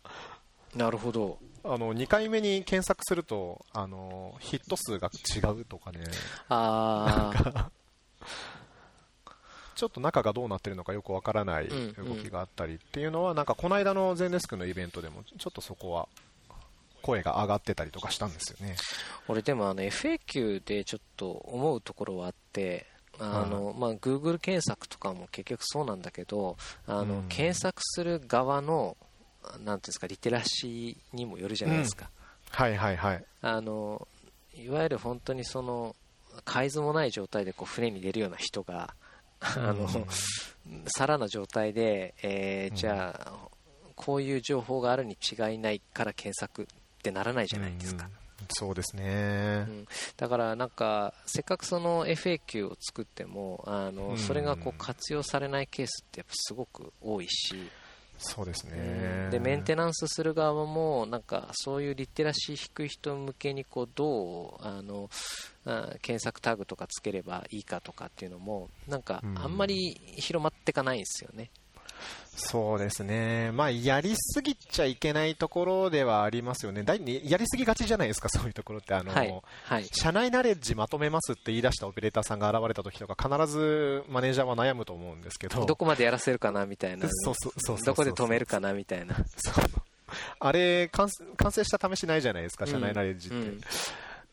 [SPEAKER 2] なるほど。
[SPEAKER 1] あの2回目に検索するとあのヒット数が違うとかね、
[SPEAKER 2] あ
[SPEAKER 1] ちょっと中がどうなってるのかよくわからない動きがあったりっていうのは、なんかこの間のゼンデスクのイベントでもちょっとそこは声が上がってたりとかしたんですよね。
[SPEAKER 2] 俺でもあの FAQ でちょっと思うところはあってあの、まあ、Google 検索とかも結局そうなんだけど、あの、
[SPEAKER 1] うん
[SPEAKER 2] 検索する側の、なんていうんですか、リテラシーにもよるじゃないですか。
[SPEAKER 1] はいはいはい。
[SPEAKER 2] あの、いわゆる本当にその、海図もない状態でこう船に出るような人が、あの、皿の状態で、えーじゃあ、こういう情報があるに違いないから検索ってならないじゃないですか。
[SPEAKER 1] うんそうですね
[SPEAKER 2] う。んだからなんかせっかくその FAQ を作ってもあの
[SPEAKER 1] うん
[SPEAKER 2] それがこう活用されないケースってやっぱすごく多いし、
[SPEAKER 1] そうです
[SPEAKER 2] う
[SPEAKER 1] ね
[SPEAKER 2] ん。でメンテナンスする側もなんかそういうリテラシー低い人向けにこうどうあのあ検索タグとかつければいいかとかっていうのもなんか
[SPEAKER 1] うん
[SPEAKER 2] あんまり広まっていかないんですよね。
[SPEAKER 1] そうですね。まあ、やりすぎちゃいけないところではありますよね。だいやりすぎがちじゃないですか、<laughs> そういうところって。あの、
[SPEAKER 2] はいはい
[SPEAKER 1] 社内ナレッジまとめますって言い出したオペレーターさんが現れた時とか、必ずマネージャーは悩むと思うんですけど。<laughs>
[SPEAKER 2] どこまでやらせるかなみたいな
[SPEAKER 1] そうそうそう
[SPEAKER 2] どこで止めるかなみたいな。<laughs>
[SPEAKER 1] そうあれ完成、完成した試しないじゃないですか、社内ナレッジって。
[SPEAKER 2] うん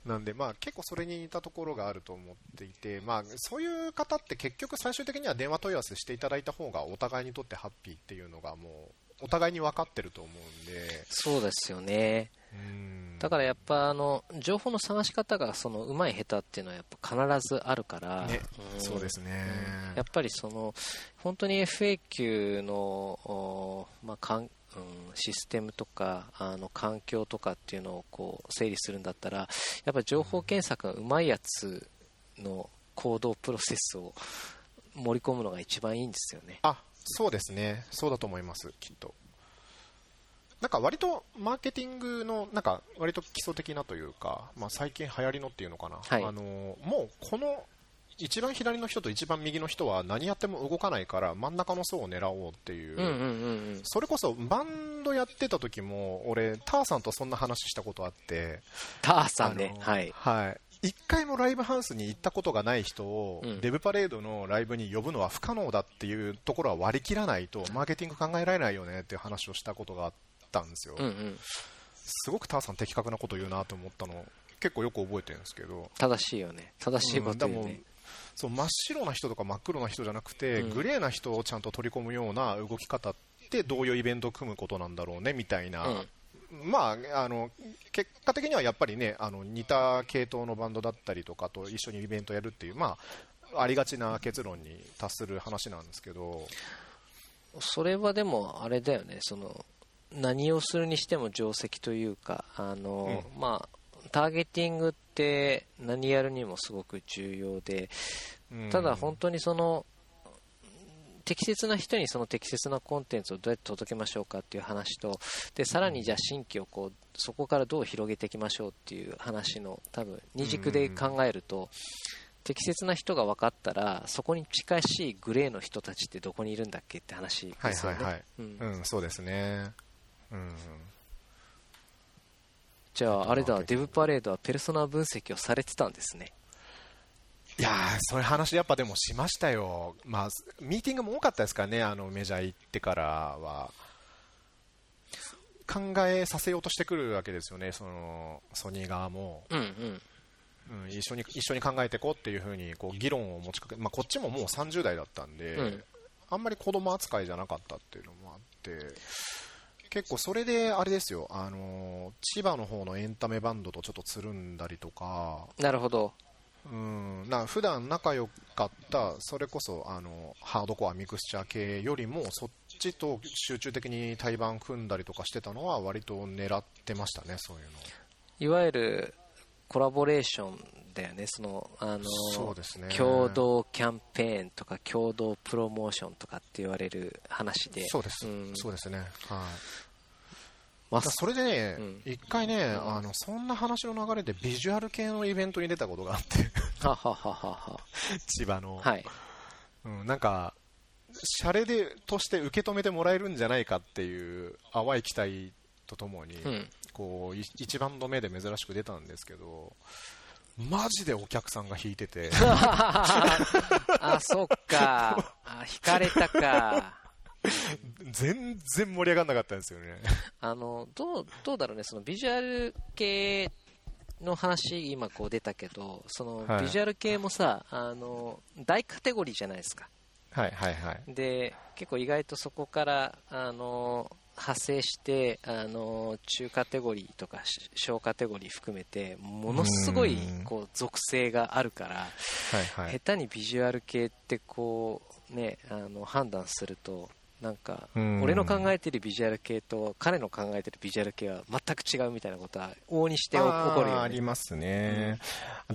[SPEAKER 1] なんで、まあ、結構それに似たところがあると思っていて、まあ、そういう方って結局最終的には電話問い合わせしていただいた方がお互いにとってハッピーっていうのがもうお互いに分かってると思うんで、
[SPEAKER 2] そうですよね。
[SPEAKER 1] うん。
[SPEAKER 2] だからやっぱあの情報の探し方がその上手い下手っていうのはやっぱ必ずあるから、
[SPEAKER 1] ね
[SPEAKER 2] うん。
[SPEAKER 1] そうですね、
[SPEAKER 2] やっぱりその本当に FAQ の、おまあうん、システムとかあの環境とかっていうのをこう整理するんだったらやっぱり情報検索がうまいやつの行動プロセスを盛り込むのが一番いいんですよね。
[SPEAKER 1] あそうですね、そうだと思います、きっと。なんか割とマーケティングのなんか割と基礎的なというか、まあ、最近流行りのっていうのかな、
[SPEAKER 2] はい
[SPEAKER 1] あのもうこの一番左の人と一番右の人は何やっても動かないから真ん中の層を狙おうっていう、
[SPEAKER 2] うんうんうんうん。
[SPEAKER 1] それこそバンドやってた時も俺、ターさんとそんな話したことあって、
[SPEAKER 2] ターさんね。はい。
[SPEAKER 1] はい、一回もライブハウスに行ったことがない人を、
[SPEAKER 2] うん。
[SPEAKER 1] デブパレードのライブに呼ぶのは不可能だっていうところは割り切らないとマーケティング考えられないよねっていう話をしたことがあったんですよ、
[SPEAKER 2] うんうん。
[SPEAKER 1] すごくターさん的確なこと言うなと思ったの結構よく覚えてるんですけど。
[SPEAKER 2] 正しいよね。正しいこと言うね、
[SPEAKER 1] うんそう真っ白な人とか真っ黒な人じゃなくて、
[SPEAKER 2] うん。
[SPEAKER 1] グレーな人をちゃんと取り込むような動き方ってどういうイベントを組むことなんだろうねみたいな、
[SPEAKER 2] うん。
[SPEAKER 1] まあ、あの結果的にはやっぱりねあの似た系統のバンドだったりとかと一緒にイベントやるっていう、まあ、ありがちな結論に達する話なんですけど、
[SPEAKER 2] それはでもあれだよね。その何をするにしても定石というかあの、まあターゲティングって何やるにもすごく重要で
[SPEAKER 1] うん。
[SPEAKER 2] ただ本当にその適切な人にその適切なコンテンツをどうやって届けましょうかっていう話とでさらにじゃあ新規をこうそこからどう広げていきましょうっていう話の多分二軸で考えると適切な人が分かったらそこに近しいグレーの人たちってどこにいるんだっけって話ですよね。
[SPEAKER 1] はいはいはい、
[SPEAKER 2] うん。
[SPEAKER 1] うん、そうですね、うん、
[SPEAKER 2] じゃああれだデブパレードはペルソナ分析をされてたんですね。
[SPEAKER 1] いやーそういう話やっぱでもしましたよ、まあ、ミーティングも多かったですからね、あのメジャー行ってからは。考えさせようとしてくるわけですよね、そのソニー側も、
[SPEAKER 2] うんうん。
[SPEAKER 1] うん、一緒に一緒に考えていこうっていうふうにこう議論を持ちかけ、まあ、こっちももう30代だったんで、
[SPEAKER 2] うん。
[SPEAKER 1] あんまり子供扱いじゃなかったっていうのもあって、結構それであれですよ、あの千葉の方のエンタメバンドとちょっとつるんだりとか、
[SPEAKER 2] なるほど。
[SPEAKER 1] うん、な普段仲良かった、それこそあのハードコアミクスチャー系よりも、そっちと集中的に対バン組んだりとかしてたのは、割と狙ってましたね、そういうの。
[SPEAKER 2] いわゆるコラボレーションだよね。そのあの
[SPEAKER 1] そうですね。
[SPEAKER 2] 共同キャンペーンとか共同プロモーションとかって言われる話で。
[SPEAKER 1] そうです、
[SPEAKER 2] ん。
[SPEAKER 1] そうですね。はい
[SPEAKER 2] ま
[SPEAKER 1] それでね
[SPEAKER 2] うん、
[SPEAKER 1] 一、回ね、あの、そんな話の流れでビジュアル系のイベントに出たことがあって、
[SPEAKER 2] ははははは。<laughs>
[SPEAKER 1] 千葉の。
[SPEAKER 2] はい。
[SPEAKER 1] うん、なんか、シャレで、として受け止めてもらえるんじゃないかっていう淡い期待とともに、
[SPEAKER 2] うん。
[SPEAKER 1] こう、い一番度目で珍しく出たんですけど、マジでお客さんが引いてて、<laughs>
[SPEAKER 2] あそっか。あ引かれたか
[SPEAKER 1] 全然盛り上がんなかったんですよね。
[SPEAKER 2] あのどうどうだろうね。そのビジュアル系の話今こう出たけどその
[SPEAKER 1] はい。
[SPEAKER 2] ビジュアル系もさ、あの大カテゴリーじゃないですか。
[SPEAKER 1] はいはいはい。
[SPEAKER 2] で結構意外とそこからあの派生してあの中カテゴリーとかし小カテゴリー含めてものすごい
[SPEAKER 1] うん。
[SPEAKER 2] こう属性があるから
[SPEAKER 1] はいはい。
[SPEAKER 2] 下手にビジュアル系ってこうねあの判断するとなんか
[SPEAKER 1] うん。
[SPEAKER 2] 俺の考えてるビジュアル系と彼の考えてるビジュアル系は全く違うみたいなことは往々にして起こるよ
[SPEAKER 1] あり
[SPEAKER 2] ね
[SPEAKER 1] ますね、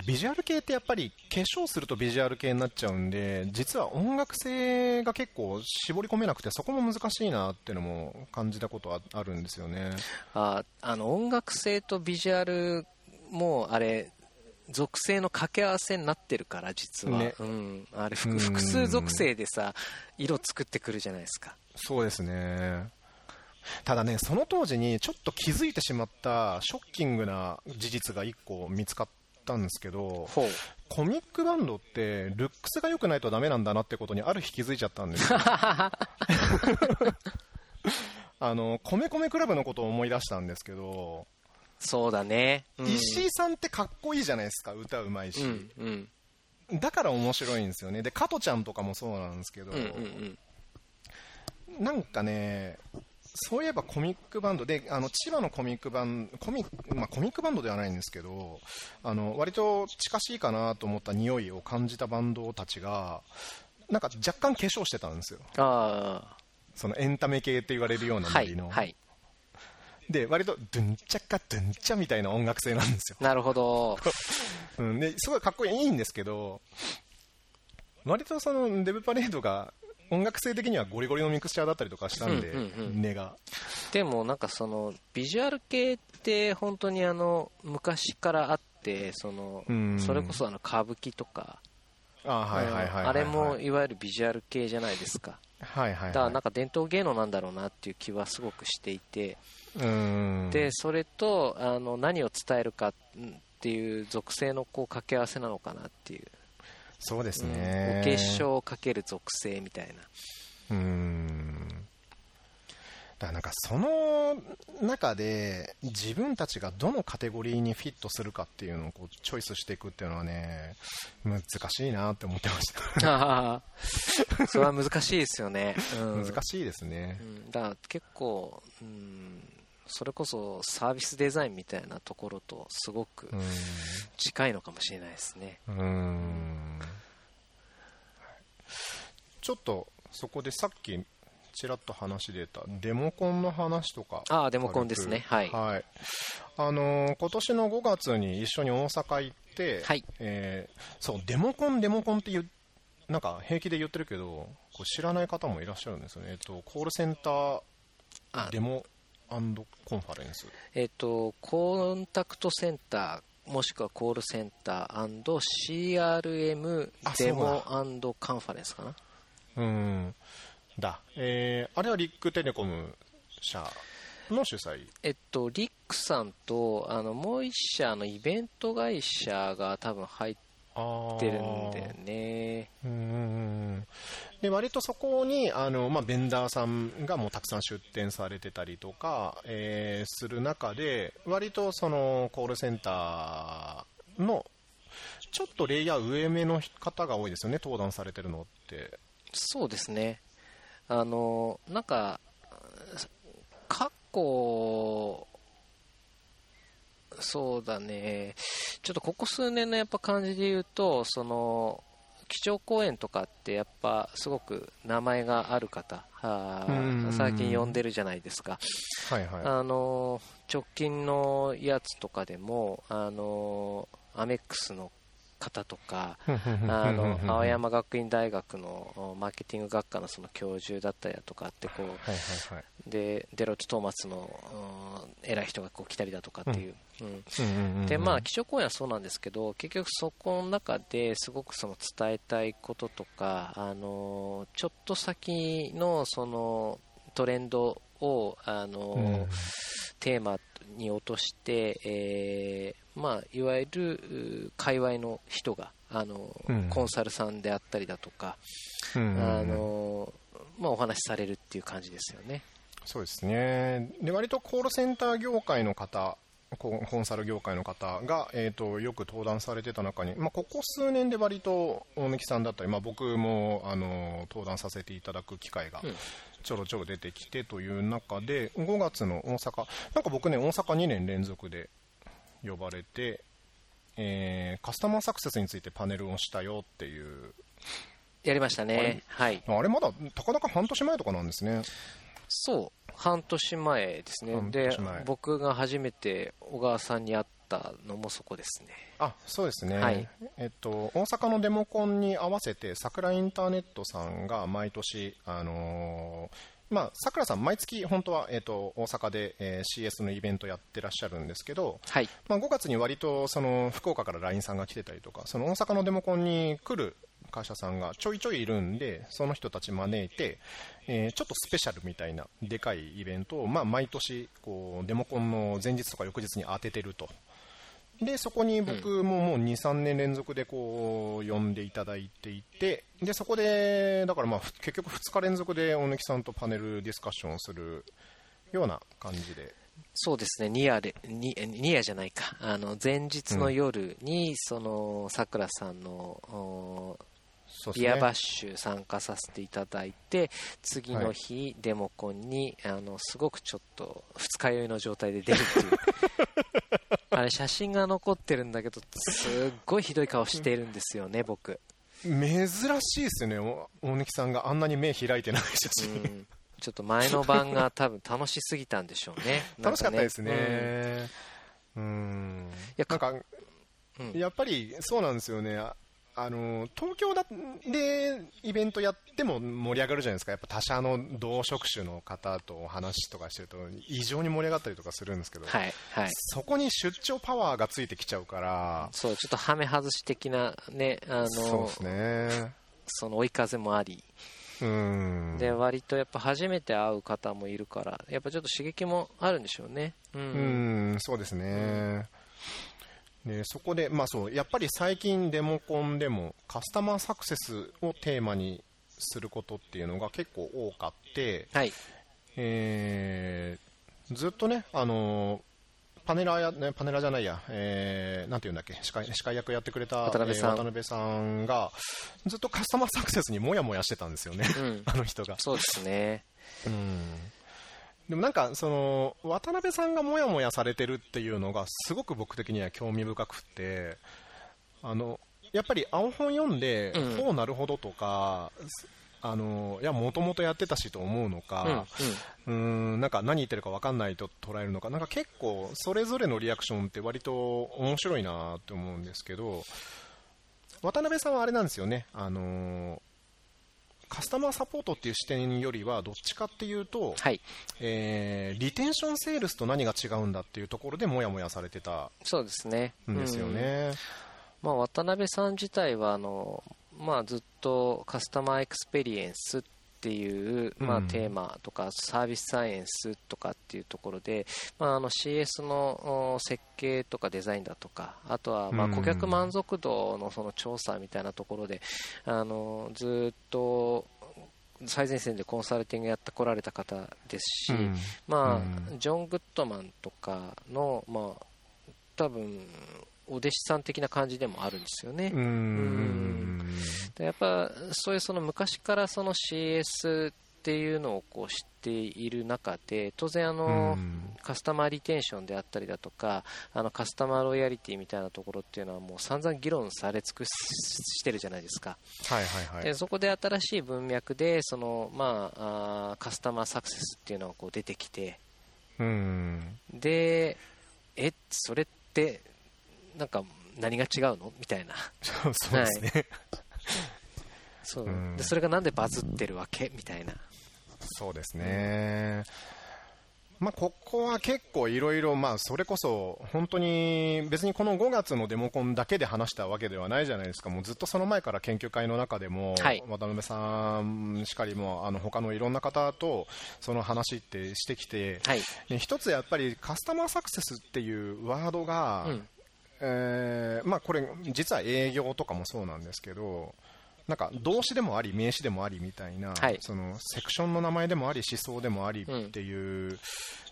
[SPEAKER 1] ビジュアル系ってやっぱり化粧するとビジュアル系になっちゃうんで実は音楽性が結構絞り込めなくてそこも難しいなっていうのも感じたことはあるんですよね。
[SPEAKER 2] ああの音楽性とビジュアルもあれ属性の掛け合わせになってるから実は、
[SPEAKER 1] ね。
[SPEAKER 2] うん、あれ
[SPEAKER 1] うん。
[SPEAKER 2] 複複数属性でさ色作ってくるじゃないですか。
[SPEAKER 1] そうですね。ただねその当時にちょっと気づいてしまったショッキングな事実が1個見つかったんですけどコミックバンドってルックスが良くないとダメなんだなってことにある日気づいちゃったんですよ。<laughs> あの米米クラブのことを思い出したんですけど、
[SPEAKER 2] そうだね、うん、
[SPEAKER 1] 石井さんってかっこいいじゃないですか歌うまいし、
[SPEAKER 2] うんうん。
[SPEAKER 1] だから面白いんですよね。で加トちゃんとかもそうなんですけど、
[SPEAKER 2] うんうん
[SPEAKER 1] なんかねそういえばコミックバンドであの千葉のコミックバンコミ,、まあ、コミックバンドではないんですけどあの割と近しいかなと思った匂いを感じたバンドたちがなんか若干化粧してたんですよ。
[SPEAKER 2] あ
[SPEAKER 1] そのエンタメ系って言われるようなノリの、
[SPEAKER 2] いはい
[SPEAKER 1] で割とドゥンチャカドゥンチャみたいな音楽性なんですよ、
[SPEAKER 2] なるほど。<laughs>
[SPEAKER 1] うん、ですごいかっこいいんですけど割とそのデブパレードが音楽性的にはゴリゴリのミクスチャーだったりとかしたんで、
[SPEAKER 2] うんうんうん。
[SPEAKER 1] 根が。
[SPEAKER 2] でもなんかそのビジュアル系って本当にあの昔からあってその
[SPEAKER 1] うん。
[SPEAKER 2] それこそあの歌舞伎とか。
[SPEAKER 1] あ
[SPEAKER 2] れもいわゆるビジュアル系じゃないですか。
[SPEAKER 1] はいはいはい。
[SPEAKER 2] だからなんか伝統芸能なんだろうなっていう気はすごくしていて。
[SPEAKER 1] うん
[SPEAKER 2] でそれとあの何を伝えるかっていう属性のこう掛け合わせなのかなっていう。
[SPEAKER 1] そうです
[SPEAKER 2] うん
[SPEAKER 1] ね
[SPEAKER 2] お化粧かける属性みたいな。
[SPEAKER 1] うん。だからなんかその中で自分たちがどのカテゴリーにフィットするかっていうのをこうチョイスしていくっていうのはね難しいなって思ってました。
[SPEAKER 2] それは難しいですよね、うん、<laughs>
[SPEAKER 1] 難しいですね。
[SPEAKER 2] うん、だから結構、うん、それこそサービスデザインみたいなところとすごく近いのかもしれないですね、
[SPEAKER 1] うん。うんちょっとそこでさっきちらっと話出たデモコンの話とか
[SPEAKER 2] ああデモコンですね。はい。
[SPEAKER 1] はい。あのー今年の5月に一緒に大阪行って、
[SPEAKER 2] はい。
[SPEAKER 1] えーそうデモコンデモコンって言うなんか平気で言ってるけどこれ知らない方もいらっしゃるんですよね、えっと、コールセンター
[SPEAKER 2] あ
[SPEAKER 1] デモコンファレンス？
[SPEAKER 2] えっ、とコンタクトセンターもしくはコールセンター &CRM デモカンファレンスかな？
[SPEAKER 1] うん。だ、えーあれはリックテレコム社の主催？
[SPEAKER 2] えっとリックさんとあのもう一社のイベント会社が多分入ってるんだよね。
[SPEAKER 1] うんで割とそこにあの、まあ、ベンダーさんがもうたくさん出店されてたりとか、えーする中で割とそのコールセンターのちょっとレイヤー上目の方が多いですよね登壇されてるのって。
[SPEAKER 2] そうですね。あのなんか過去そうだね。ちょっとここ数年のやっぱ感じで言うとその基調講演とかってやっぱすごく名前がある方最近呼んでるじゃないですか。
[SPEAKER 1] はいはい。
[SPEAKER 2] あの直近のやつとかでもあのアメックスの方とかあの青山学院大学のおマーケティング学科のその教授だったりだとかってこう
[SPEAKER 1] はいはいはい。
[SPEAKER 2] でデロイト・トーマスのうん偉い人がこう来たりだとかっていう、でまあ基調講演はそうなんですけど結局そこの中ですごくその伝えたいこととかあのちょっと先のそのトレンドをあの、
[SPEAKER 1] うん
[SPEAKER 2] テーマに落として、えーまあ、いわゆるう界隈の人があの、
[SPEAKER 1] うん。
[SPEAKER 2] コンサルさんであったりだとか、
[SPEAKER 1] うん
[SPEAKER 2] あのまあ、お話しされるっていう感じですよね。
[SPEAKER 1] そうですね。で割とコールセンター業界の方ココンサル業界の方が、えー、とよく登壇されてた中に、まあ、ここ数年で割と大貫さんだったり、まあ、僕もあの登壇させていただく機会が
[SPEAKER 2] うん
[SPEAKER 1] ちょろちょろ出てきてという中で、5月の大阪、なんか僕ね、大阪2年連続で呼ばれて、えーカスタマーサクセスについてパネルをしたよっていう、
[SPEAKER 2] やりましたね。はい。
[SPEAKER 1] あれまだたかだか半年前とかなんですね。
[SPEAKER 2] そう。半年前ですね。
[SPEAKER 1] 半
[SPEAKER 2] で僕が初めて小川さんに会ったのもそこですね。
[SPEAKER 1] あそうですね、
[SPEAKER 2] はい。
[SPEAKER 1] えっと、大阪のデモコンに合わせて桜インターネットさんが毎年、あのーまあ、桜さん、毎月本当は、えっと、大阪で、えー CS のイベントやってらっしゃるんですけど、
[SPEAKER 2] はい。
[SPEAKER 1] まあ、5月に割とその福岡から LINE さんが来てたりとかその大阪のデモコンに来る会社さんがちょいちょいいるんでその人たち招いて、えーちょっとスペシャルみたいなでかいイベントを、まあ、毎年こうデモコンの前日とか翌日に当ててると。でそこに僕ももう2、3年連続でこう呼んでいただいていてでそこでだからまあ結局2日連続で大貫さんとパネルディスカッションをするような感じで。
[SPEAKER 2] そうですね、ニアで、ニニアじゃないか、あの前日の夜に、そのさくらさんの
[SPEAKER 1] ね。
[SPEAKER 2] ビアバッシュ参加させていただいて、次の日、デモコンにあのすごくちょっと二日酔いの状態で出るっていう、<laughs> あれ、写真が残ってるんだけど、すっごいひどい顔してるんですよね、僕。
[SPEAKER 1] 珍しいですよね、お大貫さんが。あんなに目開いてない写
[SPEAKER 2] う
[SPEAKER 1] 真、
[SPEAKER 2] ん。ちょっと前の晩が多分楽しすぎたんでしょうね。<laughs>
[SPEAKER 1] 楽しかったです
[SPEAKER 2] うん。
[SPEAKER 1] ね、うん、
[SPEAKER 2] や
[SPEAKER 1] なんか、
[SPEAKER 2] うん。
[SPEAKER 1] やっぱりそうなんですよね、ああの東京だでイベントやっても盛り上がるじゃないですか、やっぱ他社の同職種の方とお話とかしてると、異常に盛り上がったりとかするんですけど、
[SPEAKER 2] はい、はい。
[SPEAKER 1] そこに出張パワーがついてきちゃうから、
[SPEAKER 2] そう、ちょっとはめ外し的なね、あの
[SPEAKER 1] そうで、すね。
[SPEAKER 2] その追い風もあり、
[SPEAKER 1] うん
[SPEAKER 2] で、割とやっぱ初めて会う方もいるから、やっぱちょっと刺激もあるんでしょうね。うん。
[SPEAKER 1] うん、そうですね。でそこで、まあそう、やっぱり最近デモコンでもカスタマーサクセスをテーマにすることっていうのが結構多かって、
[SPEAKER 2] はい。
[SPEAKER 1] えーずっとね、あのーパネラーや、ね、パネラーじゃないや、えーなんていうんだっけ、司会司会役やってくれた
[SPEAKER 2] 渡辺さん
[SPEAKER 1] えー渡辺さんが、ずっとカスタマーサクセスにもやもやしてたんですよね、
[SPEAKER 2] うん。<laughs>
[SPEAKER 1] あの人が。
[SPEAKER 2] そうですね。
[SPEAKER 1] うんでもなんかその渡辺さんがもやもやされてるっていうのがすごく僕的には興味深くってあのやっぱり青本読んで、
[SPEAKER 2] うん
[SPEAKER 1] ほうなるほどとかあのいやもともとやってたしと思うの
[SPEAKER 2] うん。
[SPEAKER 1] か、うーんなんか何言ってるか分かんないと捉えるのかなんか結構それぞれのリアクションって割と面白いなって思うんですけど渡辺さんはあれなんですよねあのカスタマーサポートっていう視点よりはどっちかっていうと、
[SPEAKER 2] はい。
[SPEAKER 1] えーリテンションセールスと何が違うんだっていうところでもやもやされてた
[SPEAKER 2] そうですね。
[SPEAKER 1] んですよ
[SPEAKER 2] うん
[SPEAKER 1] ね。
[SPEAKER 2] まあ、渡辺さん自体はあの、まあ、ずっとカスタマーエクスペリエンスっていう、まあ、
[SPEAKER 1] うん。
[SPEAKER 2] テーマとかサービスサイエンスとかっていうところで、まあ、あの CS のお設計とかデザインだとかあとはまあ
[SPEAKER 1] うん。
[SPEAKER 2] 顧客満足度のその調査みたいなところであのずっと最前線でコンサルティングやってこられた方ですし、
[SPEAKER 1] うん。
[SPEAKER 2] まあ、
[SPEAKER 1] うん。
[SPEAKER 2] ジョン・グッドマンとかの、まあ、多分お弟子さん的な感じでもあるんですよね。
[SPEAKER 1] うーん。
[SPEAKER 2] でやっぱそういうその昔からその CS っていうのをこう知っている中で当然あの、
[SPEAKER 1] うん。
[SPEAKER 2] カスタマーリテンションであったりだとかあのカスタマーロイヤリティみたいなところっていうのはもう散々議論され尽くしてるじゃないですか。
[SPEAKER 1] はいはいはい。
[SPEAKER 2] でそこで新しい文脈でその、まあ、あーカスタマーサクセスっていうのがこう出てきて。
[SPEAKER 1] うん。
[SPEAKER 2] でえそれってなんか何が違うの？みたいな。
[SPEAKER 1] そうそうですね、
[SPEAKER 2] そう。
[SPEAKER 1] うん。
[SPEAKER 2] でそれがなんでバズってるわけ？みたいな。
[SPEAKER 1] そうですね、まあ、ここは結構いろいろ、まあ、それこそ本当に別にこの5月のデモコンだけで話したわけではないじゃないですか、もうずっとその前から研究会の中でも、
[SPEAKER 2] はい。
[SPEAKER 1] 渡辺さんしかりも、あの他のいろんな方とその話ってしてきて、
[SPEAKER 2] は
[SPEAKER 1] 一つやっぱりカスタマーサクセスっていうワードが、
[SPEAKER 2] うん
[SPEAKER 1] えーまあ、これ実は営業とかもそうなんですけどなんか動詞でもあり名詞でもありみたいな、
[SPEAKER 2] はい。
[SPEAKER 1] そのセクションの名前でもあり思想でもありっていう、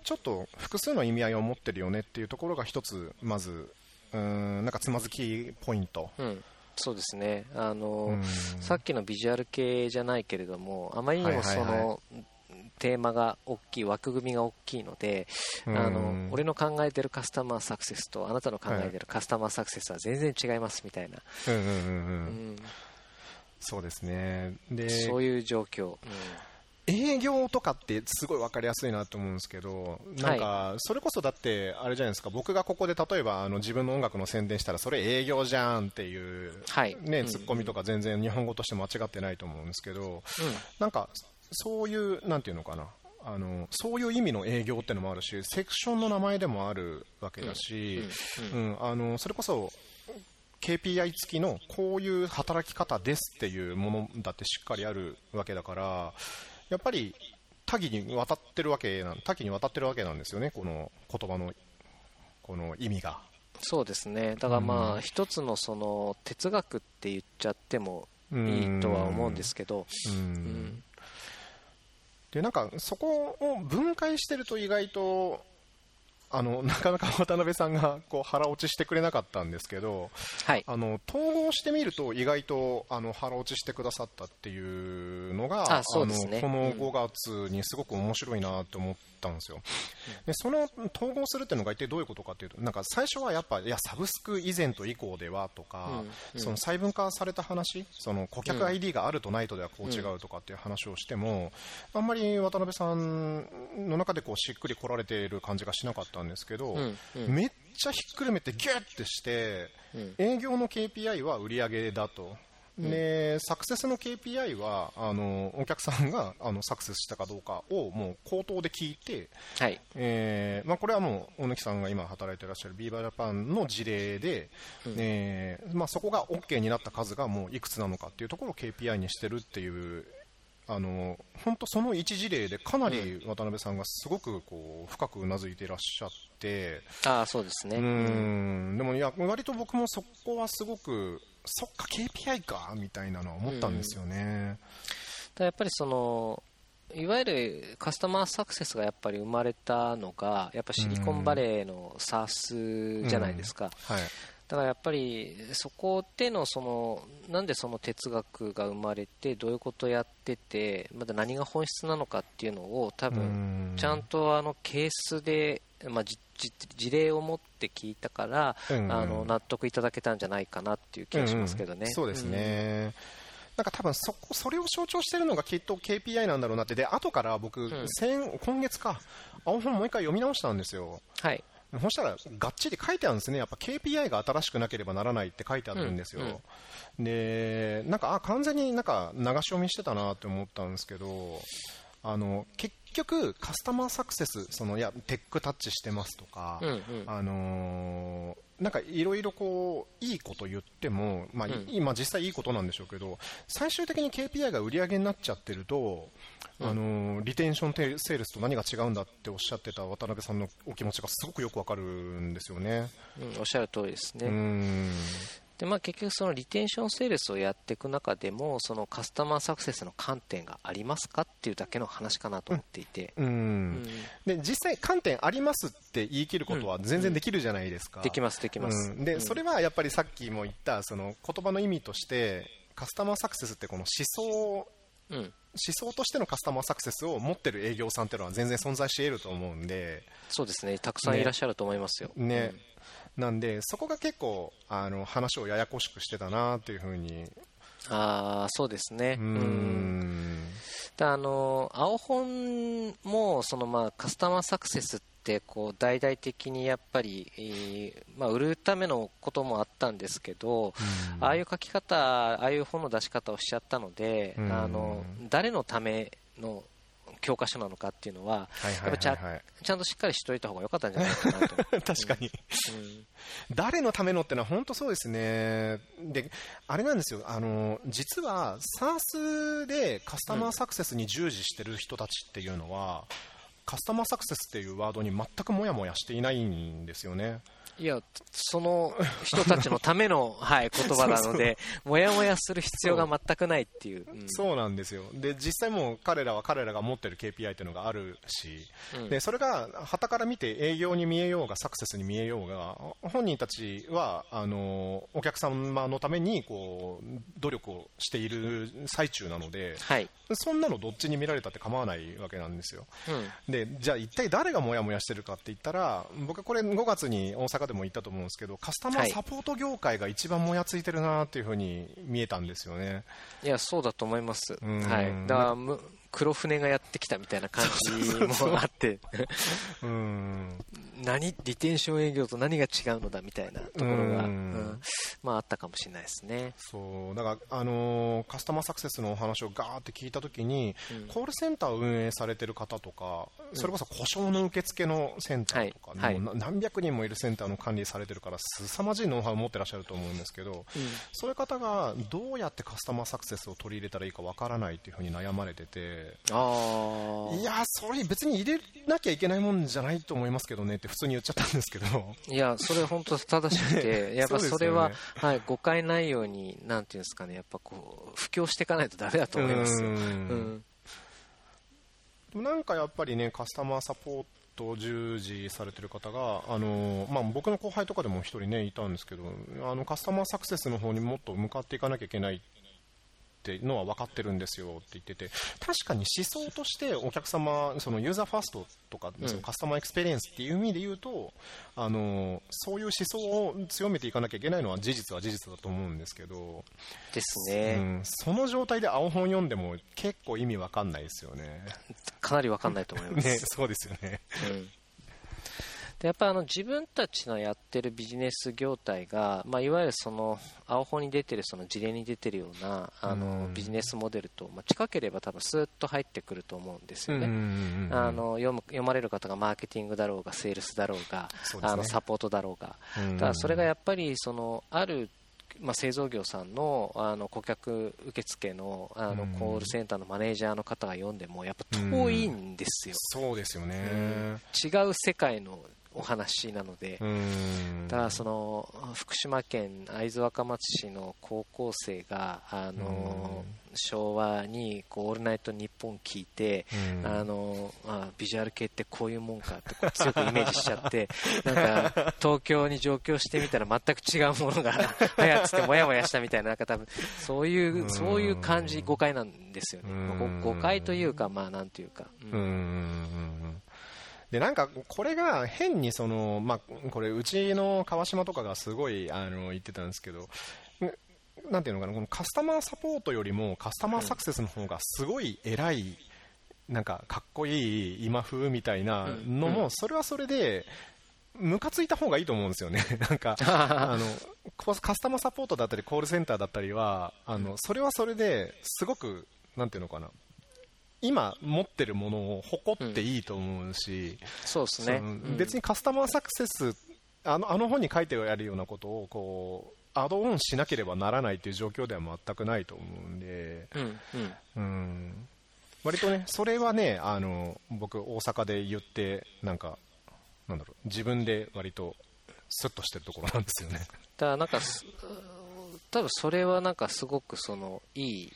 [SPEAKER 1] ちょっと複数の意味合いを持ってるよねっていうところが一つまずうーんなんかつまずきポイント、
[SPEAKER 2] うん、そうですね。あの、
[SPEAKER 1] うん。
[SPEAKER 2] さっきのビジュアル系じゃないけれどもあまりにもその、
[SPEAKER 1] はいはいは
[SPEAKER 2] テーマが大きい枠組みが大きいので、
[SPEAKER 1] うん。
[SPEAKER 2] あの俺の考えてるカスタマーサクセスとあなたの考えてるカスタマーサクセスは全然違いますみたいな、
[SPEAKER 1] うんうんうんうん。
[SPEAKER 2] うん。
[SPEAKER 1] そうですね。で
[SPEAKER 2] そういう状況、
[SPEAKER 1] 営業とかってすごい分かりやすいなと思うんですけど、なんかそれこそだって、あれじゃないですか、僕がここで例えばあの自分の音楽の宣伝したら、それ営業じゃんっていう、
[SPEAKER 2] はい。
[SPEAKER 1] ね、
[SPEAKER 2] うん。
[SPEAKER 1] ツッコミとか全然日本語として間違ってないと思うんですけど、
[SPEAKER 2] うん。
[SPEAKER 1] なんかそういう、なんていうのかな。あのそういう意味の営業ってのもあるしセクションの名前でもあるわけだし、うんあのそれこそ KPI 付きのこういう働き方ですっていうものだってしっかりあるわけだからやっぱり多岐にわたってるわけなん多岐にわたってるわけなんですよねこの言葉のこの意味が。
[SPEAKER 2] そうですね。だからまあ、
[SPEAKER 1] うん。
[SPEAKER 2] 一つのその哲学って言っちゃっても
[SPEAKER 1] うん
[SPEAKER 2] いいとは思うんですけど、
[SPEAKER 1] うん。
[SPEAKER 2] うん
[SPEAKER 1] でなんかそこを分解してると意外とあの <laughs> なかなか渡辺さんがこう腹落ちしてくれなかったんですけど
[SPEAKER 2] はい。
[SPEAKER 1] あの統合してみると意外とあの腹落ちしてくださったっていうのが
[SPEAKER 2] あね。
[SPEAKER 1] あのこの
[SPEAKER 2] うん。
[SPEAKER 1] 5月にすごく面白いなと思ったんですよ、でその統合するっていうのが一体どういうことかっていうとなんか最初はやっぱいやサブスク以前と以降ではとか、その細分化された話その顧客 ID があるとないとではこう違うとかっていう話をしても、あんまり渡辺さんの中でこうしっくり来られている感じがしなかったんですけど、めっちゃひっくるめてギュッてして、
[SPEAKER 2] うん。
[SPEAKER 1] 営業の KPI は売上だと。でサクセスの KPI はあのお客さんがあのサクセスしたかどうかをもう口頭で聞いて、
[SPEAKER 2] はい。
[SPEAKER 1] えーまあ、これはもう大貫さんが今働いていらっしゃるビーバージャパンの事例で、
[SPEAKER 2] うん。
[SPEAKER 1] えーまあ、そこが OK になった数がもういくつなのかっていうところを KPI にしてるっていうあの本当その一事例でかなり渡辺さんがすごくこう深くうなずいていらっしゃって、
[SPEAKER 2] ああそうですね、
[SPEAKER 1] うーん。でもいや割と僕もそこはすごくそっか KPI かみたいなのは思ったんですよね。
[SPEAKER 2] ただやっぱりそのいわゆるカスタマーサクセスがやっぱり生まれたのがやっぱシリコンバレーの SARS じゃないですか、
[SPEAKER 1] はい
[SPEAKER 2] だからやっぱりそこでのそのなんでその哲学が生まれてどういうことをやっててまだ何が本質なのかっていうのを多分ちゃんとあのケースで、まあ、じじ事例を持って聞いたから、
[SPEAKER 1] うん。
[SPEAKER 2] あの納得いただけたんじゃないかなっていう気がしますけどね。
[SPEAKER 1] うんうん。そうですね、なんか多分そこそれを象徴してるのがきっと KPI なんだろうなってで後から僕、
[SPEAKER 2] ん。
[SPEAKER 1] 先今月か。青本もう一回読み直したんですよ。
[SPEAKER 2] はい
[SPEAKER 1] そしたらがっちり書いてあるんですね。やっぱ KPI が新しくなければならないって書いてあるんですよ、でなんかあ完全になんか流し読みしてたなって思ったんですけどあの結局カスタマーサクセスそのいやテックタッチしてますとか、
[SPEAKER 2] うんうん。
[SPEAKER 1] あのーなんかいろいろこういいこと言っても、まあ今実際いいことなんでしょうけど最終的に KPI が売り上げになっちゃってると、あのーリテンションテセールスと何が違うんだっておっしゃってた渡辺さんのお気持ちがすごくよくわかるんですよね。
[SPEAKER 2] うんおっしゃる通りですね。でまあ、結局、そのリテンションセールスをやっていく中でもそのカスタマーサクセスの観点がありますかっていうだけの話かなと思っていて、
[SPEAKER 1] うん。
[SPEAKER 2] うん。
[SPEAKER 1] で実際、観点ありますって言い切ることは全然できるじゃないですか。
[SPEAKER 2] できます、できます。
[SPEAKER 1] うん。で、
[SPEAKER 2] うん。
[SPEAKER 1] それはやっぱりさっきも言ったその言葉の意味としてカスタマーサクセスってこの思想
[SPEAKER 2] うん
[SPEAKER 1] 思想としてのカスタマーサクセスを持ってる営業さんっていうのは全然存在し得ると思うんで、
[SPEAKER 2] そうですね、たくさんいらっしゃると思いますよ。
[SPEAKER 1] ね。なんでそこが結構あの話をややこしくしてたなっていうふうに。
[SPEAKER 2] ああそうですね、
[SPEAKER 1] うー
[SPEAKER 2] うん。
[SPEAKER 1] ん
[SPEAKER 2] であの青本もその、まあ、カスタマーサクセスってこう大々的にやっぱり、えーまあ、売るためのこともあったんですけど、ああいう書き方ああいう本の出し方をしちゃったので、
[SPEAKER 1] うん。
[SPEAKER 2] あの誰のための教科書なのかっていうのはちゃんとしっかりしといた方が良かったんじゃないかなと、<laughs>
[SPEAKER 1] 確かに。
[SPEAKER 2] うん。
[SPEAKER 1] 誰のためのってのは本当そうですね、であれなんですよ、あの実は SARS でカスタマーサクセスに従事してる人たちっていうのは、カスタマーサクセスっていうワードに全くモヤモヤしていないんですよね。
[SPEAKER 2] いや、その人たちのための、<laughs> はい、言葉なので、もやもやする必要が全くないっていう。
[SPEAKER 1] うん、そうなんですよ。で、実際もう彼らは彼らが持ってる KPI っていうのがあるし、うん、で、それが、旗から見て営業に見えようが、サクセスに見えようが、本人たちは、あの、お客様のために、こう、努力をしている最中なので、はい、そんなのどっちに見られたって構わないわけなんですよ。うん、で、じゃあ一体誰がもやもやしてるかって言ったら、僕これ5月に大阪でも言ったと思うんですけどカスタマーサポート業界が一番もやついてるなっていうふうに見えたんですよね。
[SPEAKER 2] いやそうだと思います。はい。だから黒船がやってきたみたいな感じもあって <laughs> うん何リテンション営業と何が違うのだみたいなところが、うん、まあ、あったかもしれないですね。
[SPEAKER 1] そうだから、あのー、カスタマーサクセスのお話をガーって聞いたときに、うん、コールセンターを運営されてる方とか、それこそ故障の受付のセンターとか、はい、何百人もいるセンターの管理されてるから、凄まじいノウハウを持ってらっしゃると思うんですけど、そういう方がどうやってカスタマーサクセスを取り入れたらいいかわからないっていうふうに悩まれてて、あいや、それ別に入れなきゃいけないもんじゃないと思いますけどねって普通に言っちゃったんですけど。
[SPEAKER 2] いや、それ本当正しくて、<laughs> やっぱそれは、ね、はい、誤解ないように、なんていうんですかね、やっぱこう、布教していかないとダメだと思いますよ。うん
[SPEAKER 1] なんかやっぱりね、カスタマーサポート従事されてる方が、あのまあ、僕の後輩とかでも1人、ね、いたんですけどあのカスタマーサクセスの方にもっと向かっていかなきゃいけないっていうのは分かってるんですよって言ってて確かに思想としてお客様そのユーザーファーストとか、そのカスタマーエクスペリエンスっていう意味で言うとあのそういう思想を強めていかなきゃいけないのは事実は事実だと思うんですけど
[SPEAKER 2] ですね、うん、
[SPEAKER 1] その状態で青本読んでも結構意味分かんないですよね。
[SPEAKER 2] かなり分かんないと思います、<laughs>
[SPEAKER 1] ね、そうですよね、うん
[SPEAKER 2] でやっぱあの自分たちのやってるビジネス業態が、まあ、いわゆるその青本に出てるその事例に出てるようなあのビジネスモデルと、まあ、近ければ多分スーッと入ってくると思うんですよね。あの読む読まれる方がマーケティングだろうがセールスだろうが、ね、あのサポートだろうが、だからそれがやっぱりそのあるまあ、製造業さんのあの顧客受付のあのコールセンターのマネージャーの方が読んでもやっぱ遠いんですよ、
[SPEAKER 1] そうですよね、
[SPEAKER 2] 違う世界のお話なので、だからその福島県会津若松市の高校生があの昭和にこう「オールナイトニッポン」聞いて、あのあビジュアル系ってこういうもんかってこう強くイメージしちゃって <laughs> なんか東京に上京してみたら全く違うものが <laughs> 流行っててもやもやしたみたいななんか多分そういうそういう感じ誤解なんですよね。誤解というかまあなんていうか。うん
[SPEAKER 1] で、なんか、これが変にその、まあ、これ、うちの川島とかがすごい、あの、言ってたんですけど、なんていうのかな、このカスタマーサポートよりもカスタマーサクセスの方がすごい偉い、なんか、かっこいい今風みたいなのも、それはそれで、ムカついた方がいいと思うんですよね。<laughs> なんか、<laughs> あの、カスタマーサポートだったり、コールセンターだったりは、あの、それはそれですごく、なんていうのかな、今持ってるものを誇っていいと思うし、
[SPEAKER 2] うん、そうですね、
[SPEAKER 1] 別にカスタマーサクセスあのあの本に書いてあるようなことをこうアドオンしなければならないという状況では全くないと思うんで、うん、うん、割とねそれはねあの僕大阪で言ってなんかなんだろう自分で割とスッとしてるところなんですよね。
[SPEAKER 2] だからなんか多分それはなんかすごくそのいい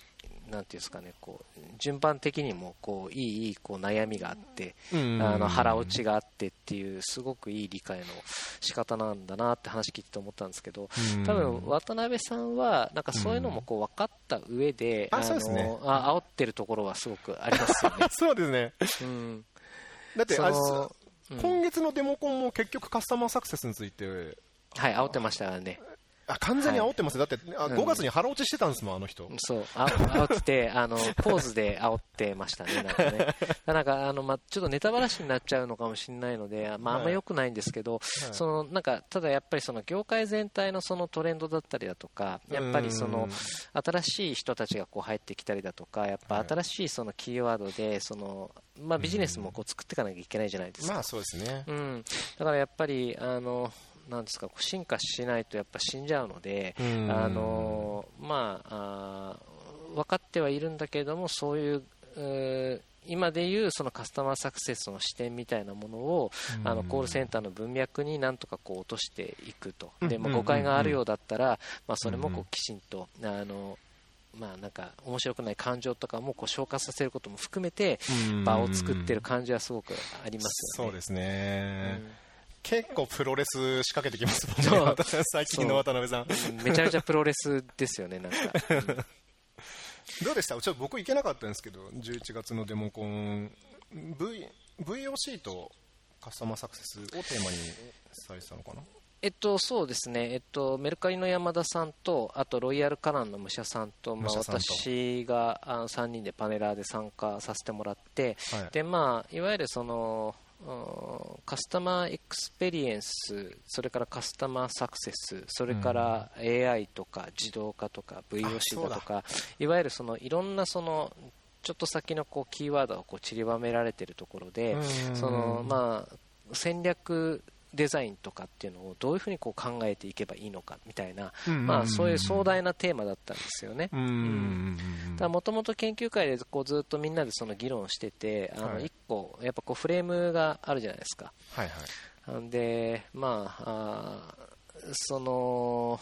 [SPEAKER 2] なんていうんですかね、こう順番的にもこういいいいこう悩みがあって、あの腹落ちがあってっていうすごくいい理解の仕方なんだなって話聞いて思ったんですけど、多分渡辺さんはなんかそういうのもこう分かった上で、あのあ煽ってるところはすごくありますよね。<laughs>
[SPEAKER 1] そうですね。うん。だってあ今月のデモコンも結局カスタマーサクセスについて
[SPEAKER 2] はい煽ってましたね。
[SPEAKER 1] あ完全に煽ってます、はい、だってあ5月に腹落ちしてたんですもん、あの人。
[SPEAKER 2] そう。あ煽ってあのポーズで煽ってましたね、なんかね。<laughs> なんかあの、ま、ちょっとネタばらしになっちゃうのかもしれないので、まあ、あんま良くないんですけど、はい、そのなんかただやっぱりその業界全体のそのトレンドだったりだとか、やっぱりその新しい人たちがこう入ってきたりだとか、やっぱ新しいそのキーワードでそのまあ、ビジネスもこう作っていかなきゃいけないじゃないですか。
[SPEAKER 1] まあそうですね。
[SPEAKER 2] うん。だからやっぱりあのなんですか進化しないとやっぱ死んじゃうので、あのまああ分かってはいるんだけれどもそういう今でいうそのカスタマーサクセスの視点みたいなものを、あのコールセンターの文脈になんとかこう落としていくと、でまあ、誤解があるようだったら、まあ、それもこうきちんとあのまあ、なんか面白くない感情とかもこう消化させることも含めて場を作ってる感じはすごくあります
[SPEAKER 1] よね。そうですね、うん結構プロレス仕掛けてきますもんね、<laughs> <laughs> 最近の渡辺さん。
[SPEAKER 2] めちゃめちゃプロレスですよね、なんか。<laughs>
[SPEAKER 1] どうでした？ちょっと僕行けなかったんですけど、11月のデモコン、v、VOC とカスタマーサクセスをテーマにされてたのかな？
[SPEAKER 2] えっと、そうですね、えっと、メルカリの山田さんと、あとロイヤルカナンの武者さんと、まあ、私があの3人でパネラーで参加させてもらって、はい。でまあ、いわゆるそのカスタマーエクスペリエンス、それからカスタマーサクセス、それから AI とか自動化とか VOC だとか、いわゆるそのいろんなそのちょっと先のこうキーワードがこう散りばめられているところで、そのまあ戦略デザインとかっていうのをどういうふうにこう考えていけばいいのかみたいな、まあ、そういう壮大なテーマだったんですよね。もともと研究会でこうずっとみんなでその議論しててあの1個やっぱこうフレームがあるじゃないですか。はいはい、でまあその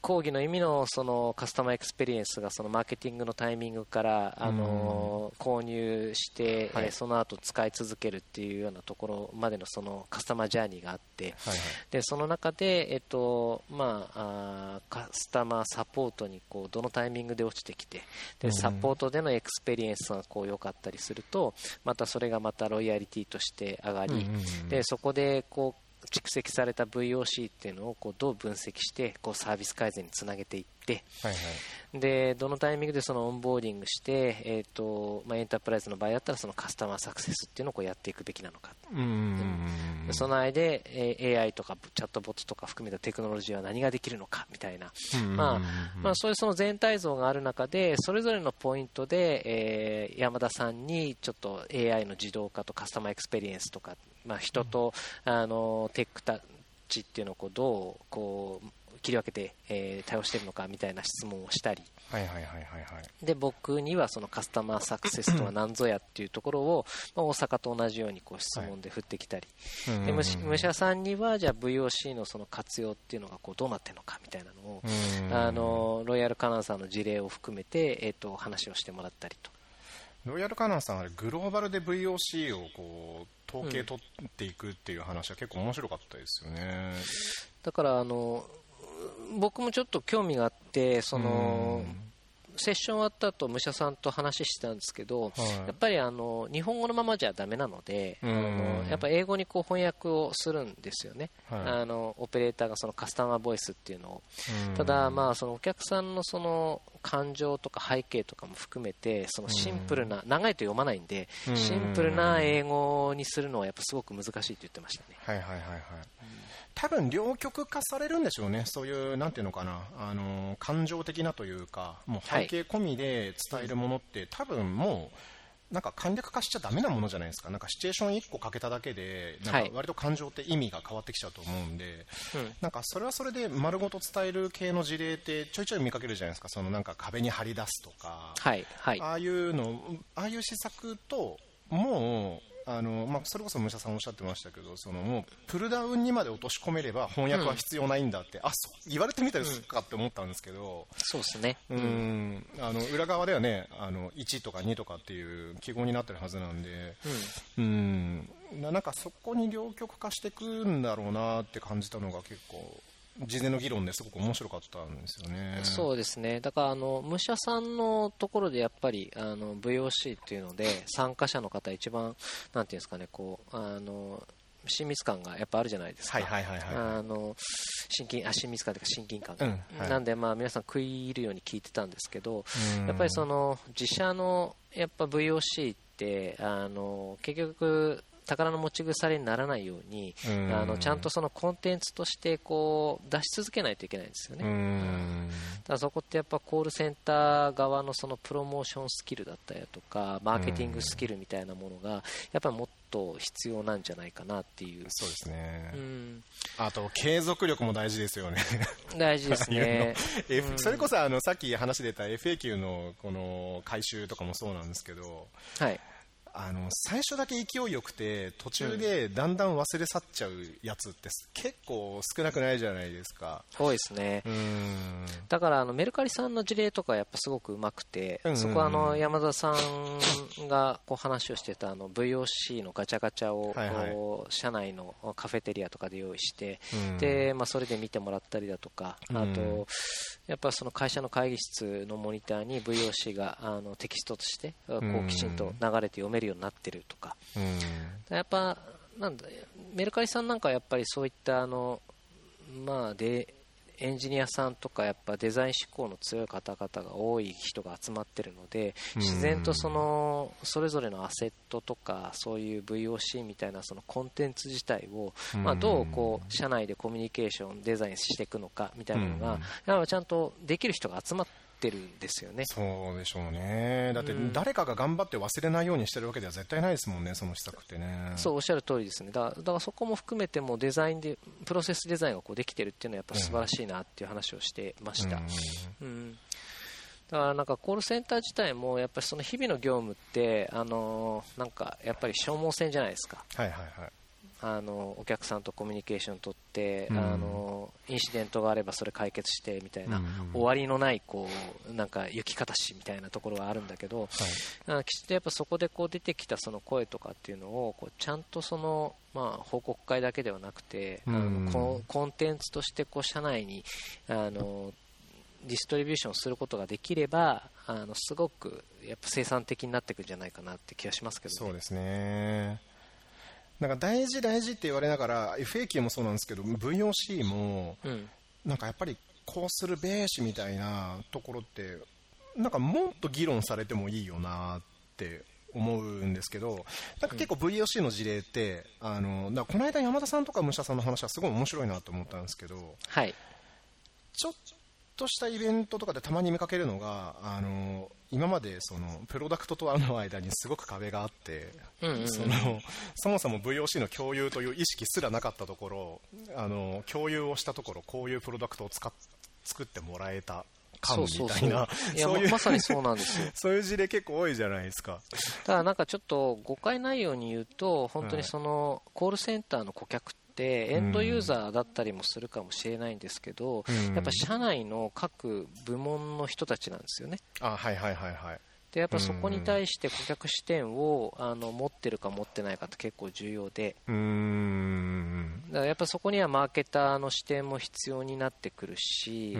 [SPEAKER 2] 広義の意味のそのカスタマーエクスペリエンスがそのマーケティングのタイミングからあの購入して、はい、その後使い続けるっていうようなところまでのそのカスタマージャーニーがあって、はいはい、でその中で、えっとまあ、あカスタマーサポートにこうどのタイミングで落ちてきてでサポートでのエクスペリエンスがこう良かったりするとまたそれがまたロイヤリティとして上がり、でそこでこう蓄積された VOC っていうのをこうどう分析してこうサービス改善につなげていって、はいはい、でどのタイミングでそのオンボーディングして、えーとまあ、エンタープライズの場合だったらそのカスタマーサクセスっていうのをこうやっていくべきなのか、う。ん、その間で、えー、AI とかチャットボットとか含めたテクノロジーは何ができるのかみたいな、まあまあ、そういうその全体像がある中でそれぞれのポイントで、えー、山田さんにちょっと AI の自動化とカスタマーエクスペリエンスとかまあ、人と、あのテックタッチっていうのをこうどうこう切り分けて、えー、対応しているのかみたいな質問をしたり、はいはいはいはいはい、で僕にはそのカスタマーサクセスとは何ぞやっていうところを、まあ、大阪と同じようにこう質問で振ってきたり、はい、で武者さんにはじゃあ VOC のその活用っていうのがこうどうなってるのかみたいなのをあのロイヤルカナンさんの事例を含めて、えーと話をしてもらったりと。
[SPEAKER 1] ロイヤルカナンさんはグローバルで VOC をこう統計取っていくっていう話は結構面白かったですよね。
[SPEAKER 2] だからあの僕もちょっと興味があってその、セッション終わった後武者さんと話してたんですけど、はい、やっぱりあの日本語のままじゃだめなので、あのやっぱ英語にこう翻訳をするんですよね、はい、あのオペレーターがそのカスタマーボイスっていうのを、ただ、まあ、そのお客さんのその感情とか背景とかも含めてそのシンプルな、長いと読まないんで、シンプルな英語にするのはやっぱすごく難しいって言ってましたね。
[SPEAKER 1] はいはいはいはい多分両極化されるんでしょうね、そういう、なんていうのかな、あの感情的なというか、もう背景込みで伝えるものって、はい、多分もう、なんか簡略化しちゃだめなものじゃないですか、なんかシチュエーション1個かけただけで、なんか割と感情って意味が変わってきちゃうと思うんで、はい、なんかそれはそれで丸ごと伝える系の事例ってちょいちょい見かけるじゃないですか、そのなんか壁に貼り出すとか、はい。はい、ああいうの、ああいう施策と、もう、あのまあ、それこそ武者さんおっしゃってましたけどそのもうプルダウンにまで落とし込めれば翻訳は必要ないんだって、うん、あそう言われてみたらすかって思ったんですけど、
[SPEAKER 2] そうですね、
[SPEAKER 1] うん、あの裏側ではねあの1とか2とかっていう記号になってるはずなんで、うん、うん。なんかそこに両極化していくんだろうなって感じたのが結構事前の議論ですごく面白かったんですよね。
[SPEAKER 2] そうですね。だからあの武者さんのところでやっぱりあの VOC っていうので参加者の方一番なんていうんですかねこうあの親密感がやっぱあるじゃないですか。はいはいはい、はい、あの親近あ親密感というか親近感、うんはい、なんでまあ皆さん食い入るように聞いてたんですけど、やっぱりその自社のやっぱ VOC ってあの結局宝の持ち腐れにならないように、
[SPEAKER 1] うん。
[SPEAKER 2] あのちゃんとそのコンテンツとしてこう出し続けないといけないんですよね。
[SPEAKER 1] うん。
[SPEAKER 2] ただそこってやっぱコールセンター側のそのプロモーションスキルだったりだとかマーケティングスキルみたいなものがやっぱりもっと必要なんじゃないかなっていう、
[SPEAKER 1] そうですね、
[SPEAKER 2] うん、
[SPEAKER 1] あと継続力も大事ですよね。
[SPEAKER 2] 大事ですね。
[SPEAKER 1] F それこそあのさっき話出た FAQ のこの回収とかもそうなんですけど
[SPEAKER 2] はい
[SPEAKER 1] あの最初だけ勢いよくて途中でだんだん忘れ去っちゃうやつって結構少なくないじゃないですか。
[SPEAKER 2] 多いですね。
[SPEAKER 1] うん。
[SPEAKER 2] だからあのメルカリさんの事例とかやっぱすごくうまくて、
[SPEAKER 1] うん。うんうん
[SPEAKER 2] そこはあの山田さんがこう話をしてたあの VOC のガチャガチャを
[SPEAKER 1] はいはい。
[SPEAKER 2] 社内のカフェテリアとかで用意して、
[SPEAKER 1] うん。
[SPEAKER 2] でまあ、それで見てもらったりだとか、
[SPEAKER 1] うん。
[SPEAKER 2] あとやっぱその会社の会議室のモニターに VOC があのテキストとしてこ
[SPEAKER 1] う
[SPEAKER 2] きちんと流れて読めるようになってるとか、
[SPEAKER 1] うん。
[SPEAKER 2] やっぱなんだメルカリさんなんかはやっぱりそういったあの、まあ、でエンジニアさんとかやっぱデザイン志向の強い方々が多い人が集まってるので
[SPEAKER 1] うん。
[SPEAKER 2] 自然とそのそれぞれのアセットとかそういう VOC みたいなそのコンテンツ自体を、まあ、どうこう社内でコミュニケーションデザインしていくのかみたいなの
[SPEAKER 1] うん。
[SPEAKER 2] がちゃんとできる人が集まってるんですよね。
[SPEAKER 1] そうでしょうね。だって
[SPEAKER 2] うん。
[SPEAKER 1] 誰かが頑張って忘れないようにしてるわけでは絶対ないですもんねその施策ってね。
[SPEAKER 2] そうおっしゃる通りですね。だからだからそこも含めてもデザインでプロセスデザインがこうできてるっていうのはやっぱ素晴らしいなっていう話をしてました、うんだからなんかコールセンター自体もやっぱりその日々の業務ってあのーなんかやっぱり消耗戦じゃないですか。
[SPEAKER 1] はいはいはい
[SPEAKER 2] あのお客さんとコミュニケーション取って、
[SPEAKER 1] うん。
[SPEAKER 2] あのインシデントがあればそれ解決してみたいな、
[SPEAKER 1] うんうん
[SPEAKER 2] 終わりのないこうなんか行き方しみたいなところはあるんだけど、あのきちっとやっぱそこでこう出てきたその声とかっていうのをこうちゃんとその、まあ、報告会だけではなくて、あ
[SPEAKER 1] うん
[SPEAKER 2] のコンコンテンツとしてこう社内にあのディストリビューションすることができればあのすごくやっぱ生産的になっていくんじゃないかなって気がしますけどね。
[SPEAKER 1] そうですねなんか大事大事って言われながら FAQ もそうなんですけど VOC も
[SPEAKER 2] うん。
[SPEAKER 1] なんかやっぱりこうするべしみたいなところってなんかもっと議論されてもいいよなって思うんですけどなんか結構 VOC の事例って、あのだこの間山田さんとか武者さんの話はすごい面白いなと思ったんですけど
[SPEAKER 2] はい。
[SPEAKER 1] ちょっとしたイベントとかでたまに見かけるのがあの今までそのプロダクトとの間にすごく壁があって、そのそもそも VOC の共有という意識すらなかったところあの共有をしたところこういうプロダクトを使っ作ってもらえた感みたいなそういう
[SPEAKER 2] ま <laughs> まさにそうなんですよ。
[SPEAKER 1] そういう事例結構多いじゃないですか。
[SPEAKER 2] ただなんかちょっと誤解ないように言うと本当にそのコールセンターの顧客ってエンドユーザーだったりもするかもしれないんですけど、
[SPEAKER 1] うん。
[SPEAKER 2] やっぱ社内の各部門の人たちなんですよね。
[SPEAKER 1] あはいはいはいはい。
[SPEAKER 2] でやっぱそこに対して顧客視点をあの持ってるか持ってないかって結構重要で。
[SPEAKER 1] うーん
[SPEAKER 2] だからやっぱそこにはマーケターの視点も必要になってくるし、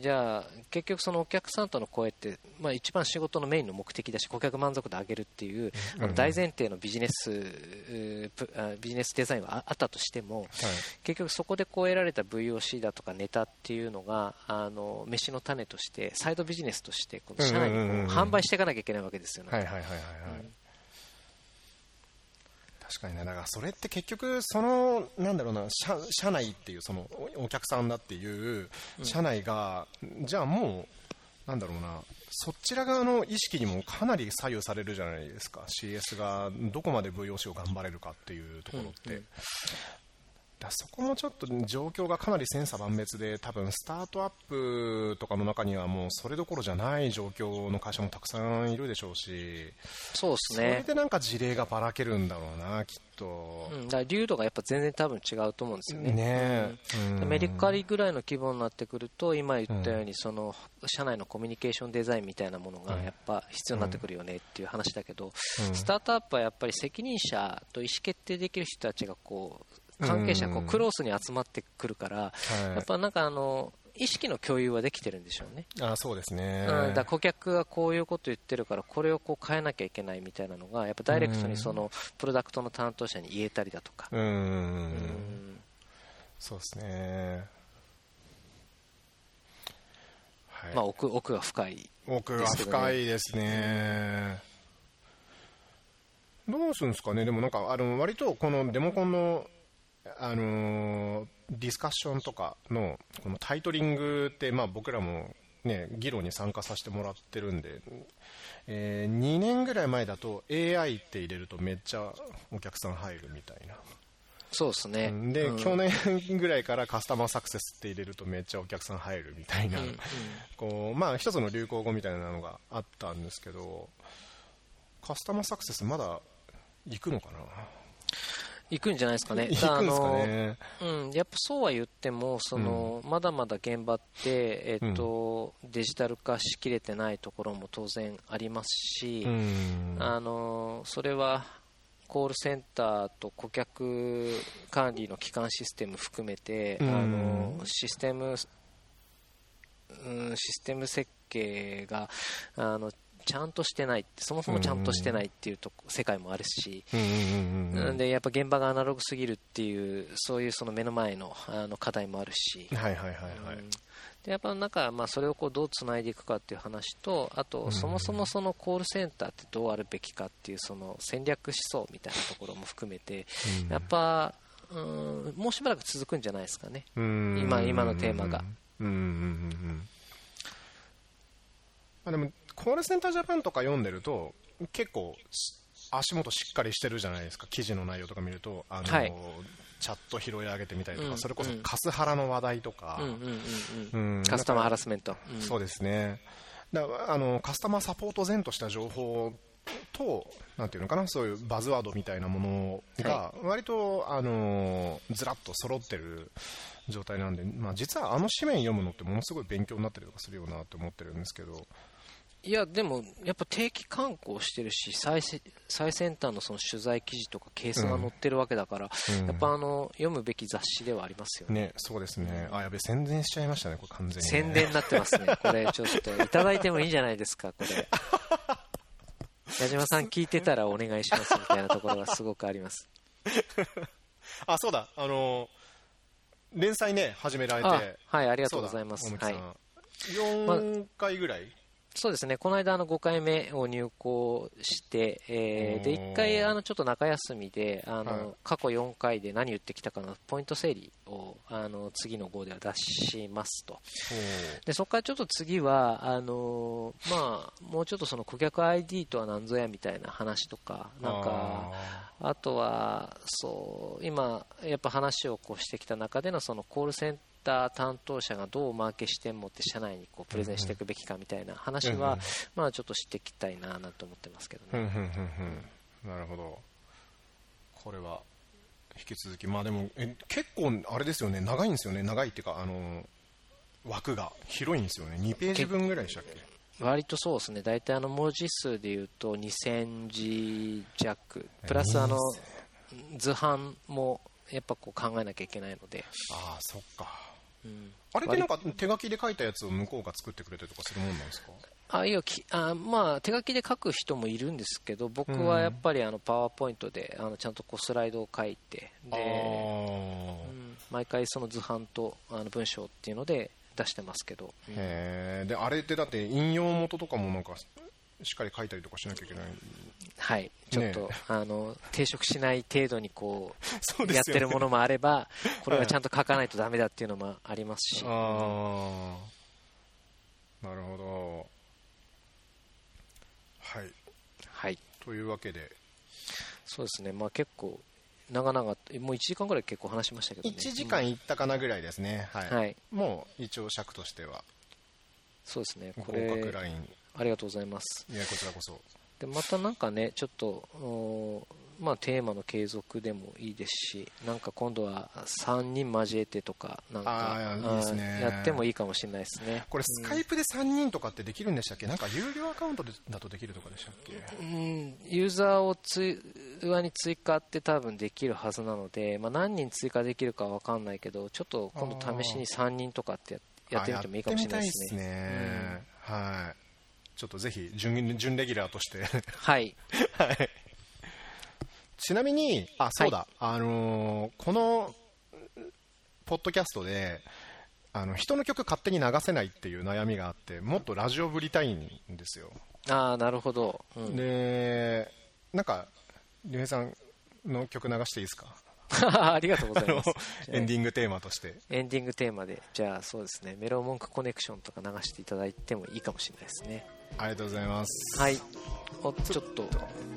[SPEAKER 2] じゃあ結局そのお客さんとの声って、まあ、一番仕事のメインの目的だし顧客満足度上げるっていう、あの大前提のビジネスビジネスデザインはああったとしても
[SPEAKER 1] はい。
[SPEAKER 2] 結局そこでこう得られた VOC だとかネタっていうのがあの飯の種としてサイドビジネスとしてこの社内にこう販売していかなきゃいけないわけですよね。
[SPEAKER 1] はいはいはいはいはい、確かにね。だからそれって結局そのなんだろうな社社内っていうそのお客さんだっていう社内が、じゃあもうなんだろうなそちら側の意識にもかなり左右されるじゃないですか。CS がどこまで VOC を頑張れるかっていうところって、だそこもちょっと状況がかなり千差万別で多分スタートアップとかの中にはもうそれどころじゃない状況の会社もたくさんいるでしょうし
[SPEAKER 2] そうです
[SPEAKER 1] それ
[SPEAKER 2] ね
[SPEAKER 1] でなんか事例がばらけるんだろうなきっと、
[SPEAKER 2] うん、だから流度がやっぱ全然多分違うと思うんですよね。
[SPEAKER 1] ねえ、うん。
[SPEAKER 2] メリカリぐらいの規模になってくると今言ったようにその社内のコミュニケーションデザインみたいなものがやっぱ必要になってくるよねっていう話だけど
[SPEAKER 1] うん。
[SPEAKER 2] スタートアップはやっぱり責任者と意思決定できる人たちがこう関係者こ
[SPEAKER 1] う
[SPEAKER 2] クロースに集まってくるから
[SPEAKER 1] はい。
[SPEAKER 2] やっぱなんかあの意識の共有はできてるんでしょうね。
[SPEAKER 1] あそうですね、
[SPEAKER 2] うん、だ顧客がこういうこと言ってるからこれをこう変えなきゃいけないみたいなのがやっぱダイレクトにそのプロダクトの担当者に言えたりだとか、
[SPEAKER 1] うん、
[SPEAKER 2] うん。
[SPEAKER 1] そうですね。はい、
[SPEAKER 2] まあ、奥奥が深い
[SPEAKER 1] 奥が深いですね。どうするんですかね、でもなんか、あの割とこのデモコンの、あのーディスカッションとかのこのタイトリングって、まあ、僕らも、ね、議論に参加させてもらってるんで、えー2年ぐらい前だと AI って入れるとめっちゃお客さん入るみたいな。
[SPEAKER 2] そうですね。
[SPEAKER 1] で、
[SPEAKER 2] うん。
[SPEAKER 1] 去年ぐらいからカスタマーサクセスって入れるとめっちゃお客さん入るみたいな、
[SPEAKER 2] うんうん。<laughs>
[SPEAKER 1] こうまあ、一つの流行語みたいなのがあったんですけどカスタマーサクセスまだ行くのかな？
[SPEAKER 2] 行くんじゃないですかね。あのうん、やっぱそうは言ってもその、まだまだ現場って、えっとデジタル化しきれてないところも当然ありますし、
[SPEAKER 1] うん。
[SPEAKER 2] あのそれはコールセンターと顧客管理の基幹システム含めて、
[SPEAKER 1] うん。
[SPEAKER 2] あのシステム、うん、システム設計があのちゃんとしてないそもそもちゃんとしてないっていうとこ世界もあるし、なんでやっぱ現場がアナログすぎるっていうそういうその目の前のあの課題もあるし、
[SPEAKER 1] はいはいはいはい、
[SPEAKER 2] うん。でやっぱなんかまあそれをこうどうつないでいくかっていう話とあとそもそもそのコールセンターってどうあるべきかっていうその戦略思想みたいなところも含めて
[SPEAKER 1] うん。
[SPEAKER 2] やっぱうんもうしばらく続くんじゃないですかね。
[SPEAKER 1] うん。
[SPEAKER 2] 今今のテーマが。
[SPEAKER 1] うんうんうんうん。まあでもコールセンタージャパンとか読んでると結構し足元しっかりしてるじゃないですか。記事の内容とか見るとあの、
[SPEAKER 2] はい。
[SPEAKER 1] チャット拾い上げてみたりとか、
[SPEAKER 2] うん。
[SPEAKER 1] それこそ
[SPEAKER 2] うん。
[SPEAKER 1] カスハラの話題とか、
[SPEAKER 2] カスタマーハラスメント。うん。
[SPEAKER 1] そうですね。だあのカスタマーサポート前とした情報となんていうのかなそういうバズワードみたいなものが割と、あのずらっと揃ってる状態なんで、まあ、実はあの紙面読むのってものすごい勉強になったりとかするよなって思ってるんですけど
[SPEAKER 2] いやでもやっぱ定期刊行してるし最せ最先端のその取材記事とかケースが載ってるわけだから、
[SPEAKER 1] うん。
[SPEAKER 2] やっぱあの読むべき雑誌ではありますよね。
[SPEAKER 1] ねそうですね。あやべ宣伝しちゃいましたねこれ完全にね、
[SPEAKER 2] 宣伝になってますね、これちょっといただいてもいいんじゃないですか、これ。<laughs> 矢島さん聞いてたらお願いしますみたいなところがすごくあります。<laughs>
[SPEAKER 1] あそうだ。あの連載ね始められて。
[SPEAKER 2] あはい、あり
[SPEAKER 1] あ
[SPEAKER 2] がとうございます。はい、
[SPEAKER 1] 4回ぐらい、
[SPEAKER 2] そうですね、この間あの5回目を入校して、えーで
[SPEAKER 1] おー。
[SPEAKER 2] 1回あのちょっと中休みであの、
[SPEAKER 1] はい。
[SPEAKER 2] 過去4回で何言ってきたかのポイント整理をあの次の号では出しますと。でそこからちょっと次はあのーまあ、もうちょっとその顧客 ID とは何ぞやみたいな話とかなんかあとはそう今やっぱ話をこうしてきた中でのそのコールセンター担当者がどうマーケ視点を持って社内にこうプレゼンしていくべきかみたいな話はまあちょっとしていきたいななんて思ってますけどね。
[SPEAKER 1] なるほど。これは引き続き。まあでもえ結構あれですよね。長いんですよね。長いっていうかあの枠が。広いんですよね。2ページ分ぐらいでしたっけ？
[SPEAKER 2] 割とそうですね。大体あの文字数でいうと2000字弱。プラスあの図版もやっぱこう考えなきゃいけないので、
[SPEAKER 1] ああそっか
[SPEAKER 2] うん。
[SPEAKER 1] あれってなんか手書きで書いたやつを向こうが作ってくれたりとかするもんなんですか？
[SPEAKER 2] あいやきあまあ、手書きで書く人もいるんですけど僕はやっぱりあのパワーポイントであのちゃんとこうスライドを書いて
[SPEAKER 1] あ
[SPEAKER 2] で、
[SPEAKER 1] ー。
[SPEAKER 2] うん。毎回その図版とあの文章っていうので出してますけど、うん
[SPEAKER 1] へえであれってだって引用元とかもなんかしっかり書いたりとかしなきゃいけない。
[SPEAKER 2] はい。ちょっと、
[SPEAKER 1] ね
[SPEAKER 2] あの抵触しない程度にこ <laughs>
[SPEAKER 1] そう
[SPEAKER 2] うやってるものもあればこれはちゃんと書かないとダメだっていうのもありますし、
[SPEAKER 1] ああなるほど。はい。
[SPEAKER 2] はい、
[SPEAKER 1] というわけで。
[SPEAKER 2] そうですね、まあ、結構長々もう1時間ぐらい結構話しましたけどね。
[SPEAKER 1] 1時間いったかなぐらいですね、はい。
[SPEAKER 2] はい。
[SPEAKER 1] もう一応尺としては。
[SPEAKER 2] そうですね。
[SPEAKER 1] 合
[SPEAKER 2] これ
[SPEAKER 1] 格ライン
[SPEAKER 2] ありがとうございます。
[SPEAKER 1] いやこちらこそ。
[SPEAKER 2] でまたなんかねちょっとおまあ、テーマの継続でもいいですしなんか今度は3人交えてとかなんか
[SPEAKER 1] ね。
[SPEAKER 2] やってもいいかもしれないですね。
[SPEAKER 1] これスカイプで3人とかってできるんでしたっけ？なんか有料アカウントでだとできるとかでしたっけ？
[SPEAKER 2] うん。ユーザーを通話に追加って多分できるはずなので、まあ、何人追加できるかわかんないけどちょっと今度試しに3人とかってややってみてもいいかもしれないですね。
[SPEAKER 1] はいちょっとぜひ準準レギュラーとして。
[SPEAKER 2] はい。
[SPEAKER 1] はい。ちなみに、あ、そうだ、あのーこの、ポッドキャストで、あの、人の曲勝手に流せないっていう悩みがあって、もっとラジオぶりたいんですよ。
[SPEAKER 2] ああなるほど、うん。
[SPEAKER 1] で、なんか、りゅうへいさんの曲流していいですか？<laughs>
[SPEAKER 2] ありがとうございます。
[SPEAKER 1] エンディングテーマとして。
[SPEAKER 2] エンディングテーマで、じゃあそうですね、メロウモンクコネクションとか流していただいてもいいかもしれないですね。
[SPEAKER 1] ありがとうございます。
[SPEAKER 2] はい。おちょっと、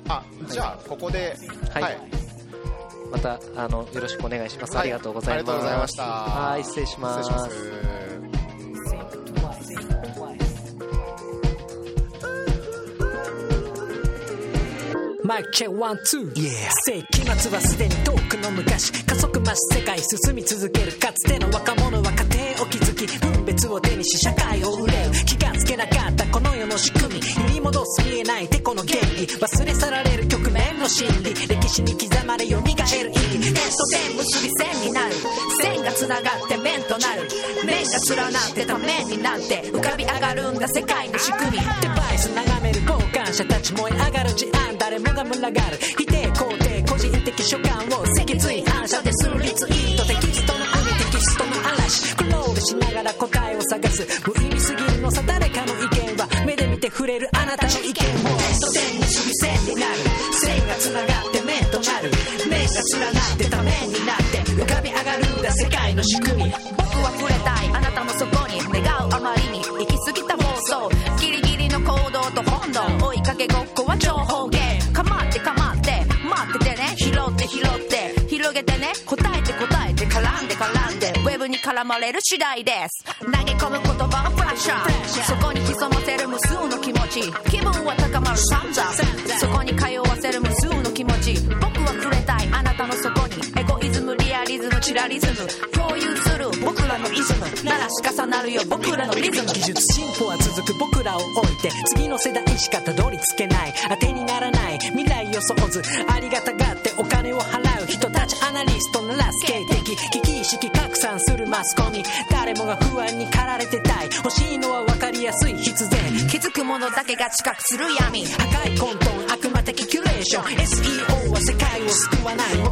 [SPEAKER 1] あ、じゃあ、ここで、
[SPEAKER 2] はい。
[SPEAKER 1] はい
[SPEAKER 2] また、あの、よろしくお願いします。
[SPEAKER 1] はい
[SPEAKER 2] ありがとうございます。
[SPEAKER 1] ありがとうございました
[SPEAKER 2] はい、失礼します。
[SPEAKER 1] 失礼します。
[SPEAKER 3] マイクチェワンツー世紀末はすでに遠くの昔加速増す世界進み続けるかつての若者は家庭を築き分別を手にし社会を憂う気がつけなかったこの世の仕組み揺り。戻す見えないてこの原理忘れ去られる局面の真理。歴史に刻まれ蘇る意義
[SPEAKER 4] 点と点結び線になる線がつながって面となる面が連なってた面になって浮か。び上がるんだ世界の仕組み
[SPEAKER 3] デバイス眺める交換者たち燃え上がる事案誰もが群がる
[SPEAKER 4] 次第です。投げ込む言葉がフラッシャー。そこに潜ませる無数の気持ち。気分は高まる散々そこに通わせる無数の気持ち。僕は触れたい。あなたのそこに。エゴイズムリアリズムチラリズム。共有する。僕らのイズム。ならし重なるよ。僕らのリズム。
[SPEAKER 3] 技術進歩は続く。僕らを置いて。次の世代しかたどり着けない。当てにならない。未来予想図ありがたがマスコミ。誰もが不安に駆られてたい。欲しいのは分かりやすい必然。
[SPEAKER 4] 気づくものだけが知覚する闇。
[SPEAKER 3] 破壊混沌悪魔的キュレーション。SEO は世界を救わない。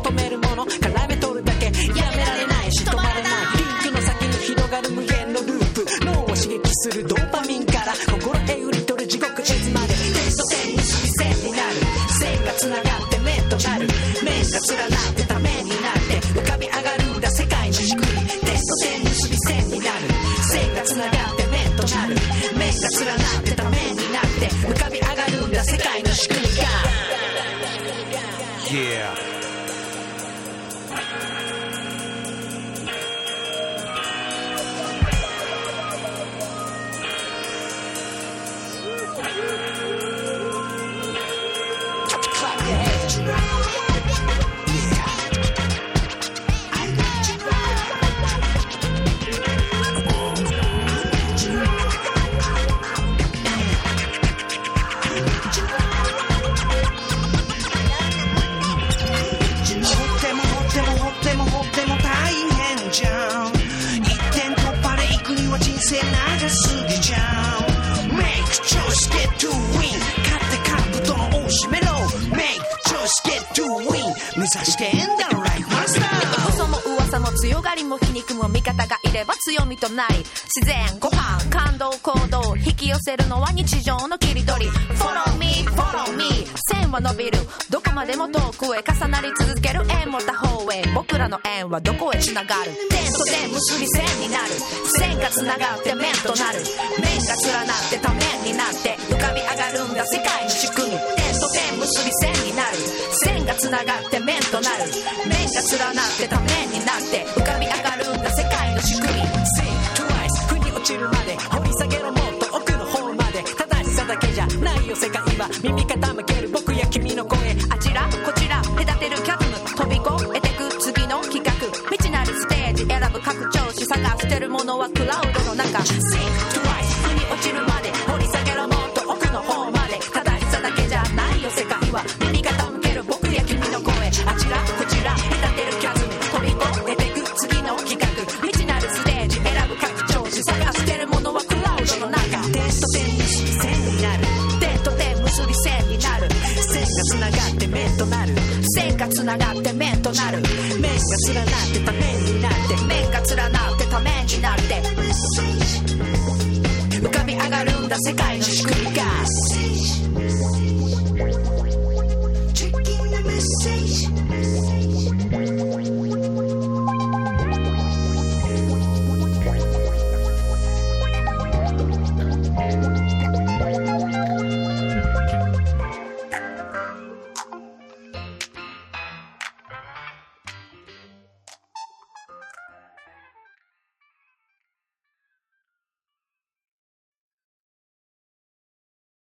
[SPEAKER 4] 強みとなり自然ご飯感動行動引き寄せるのは日常の切り取り。Follow me follow me 線は伸びる。どこまでも遠くへ重なり続ける円も他方へ。僕らの円はどこへつながる？点と点結び線になる。線がつながって面となる面が連なってた面になって浮かび上がるんだ世界の仕組み点と点結び線になる。線がつながって面となる。面が連なってた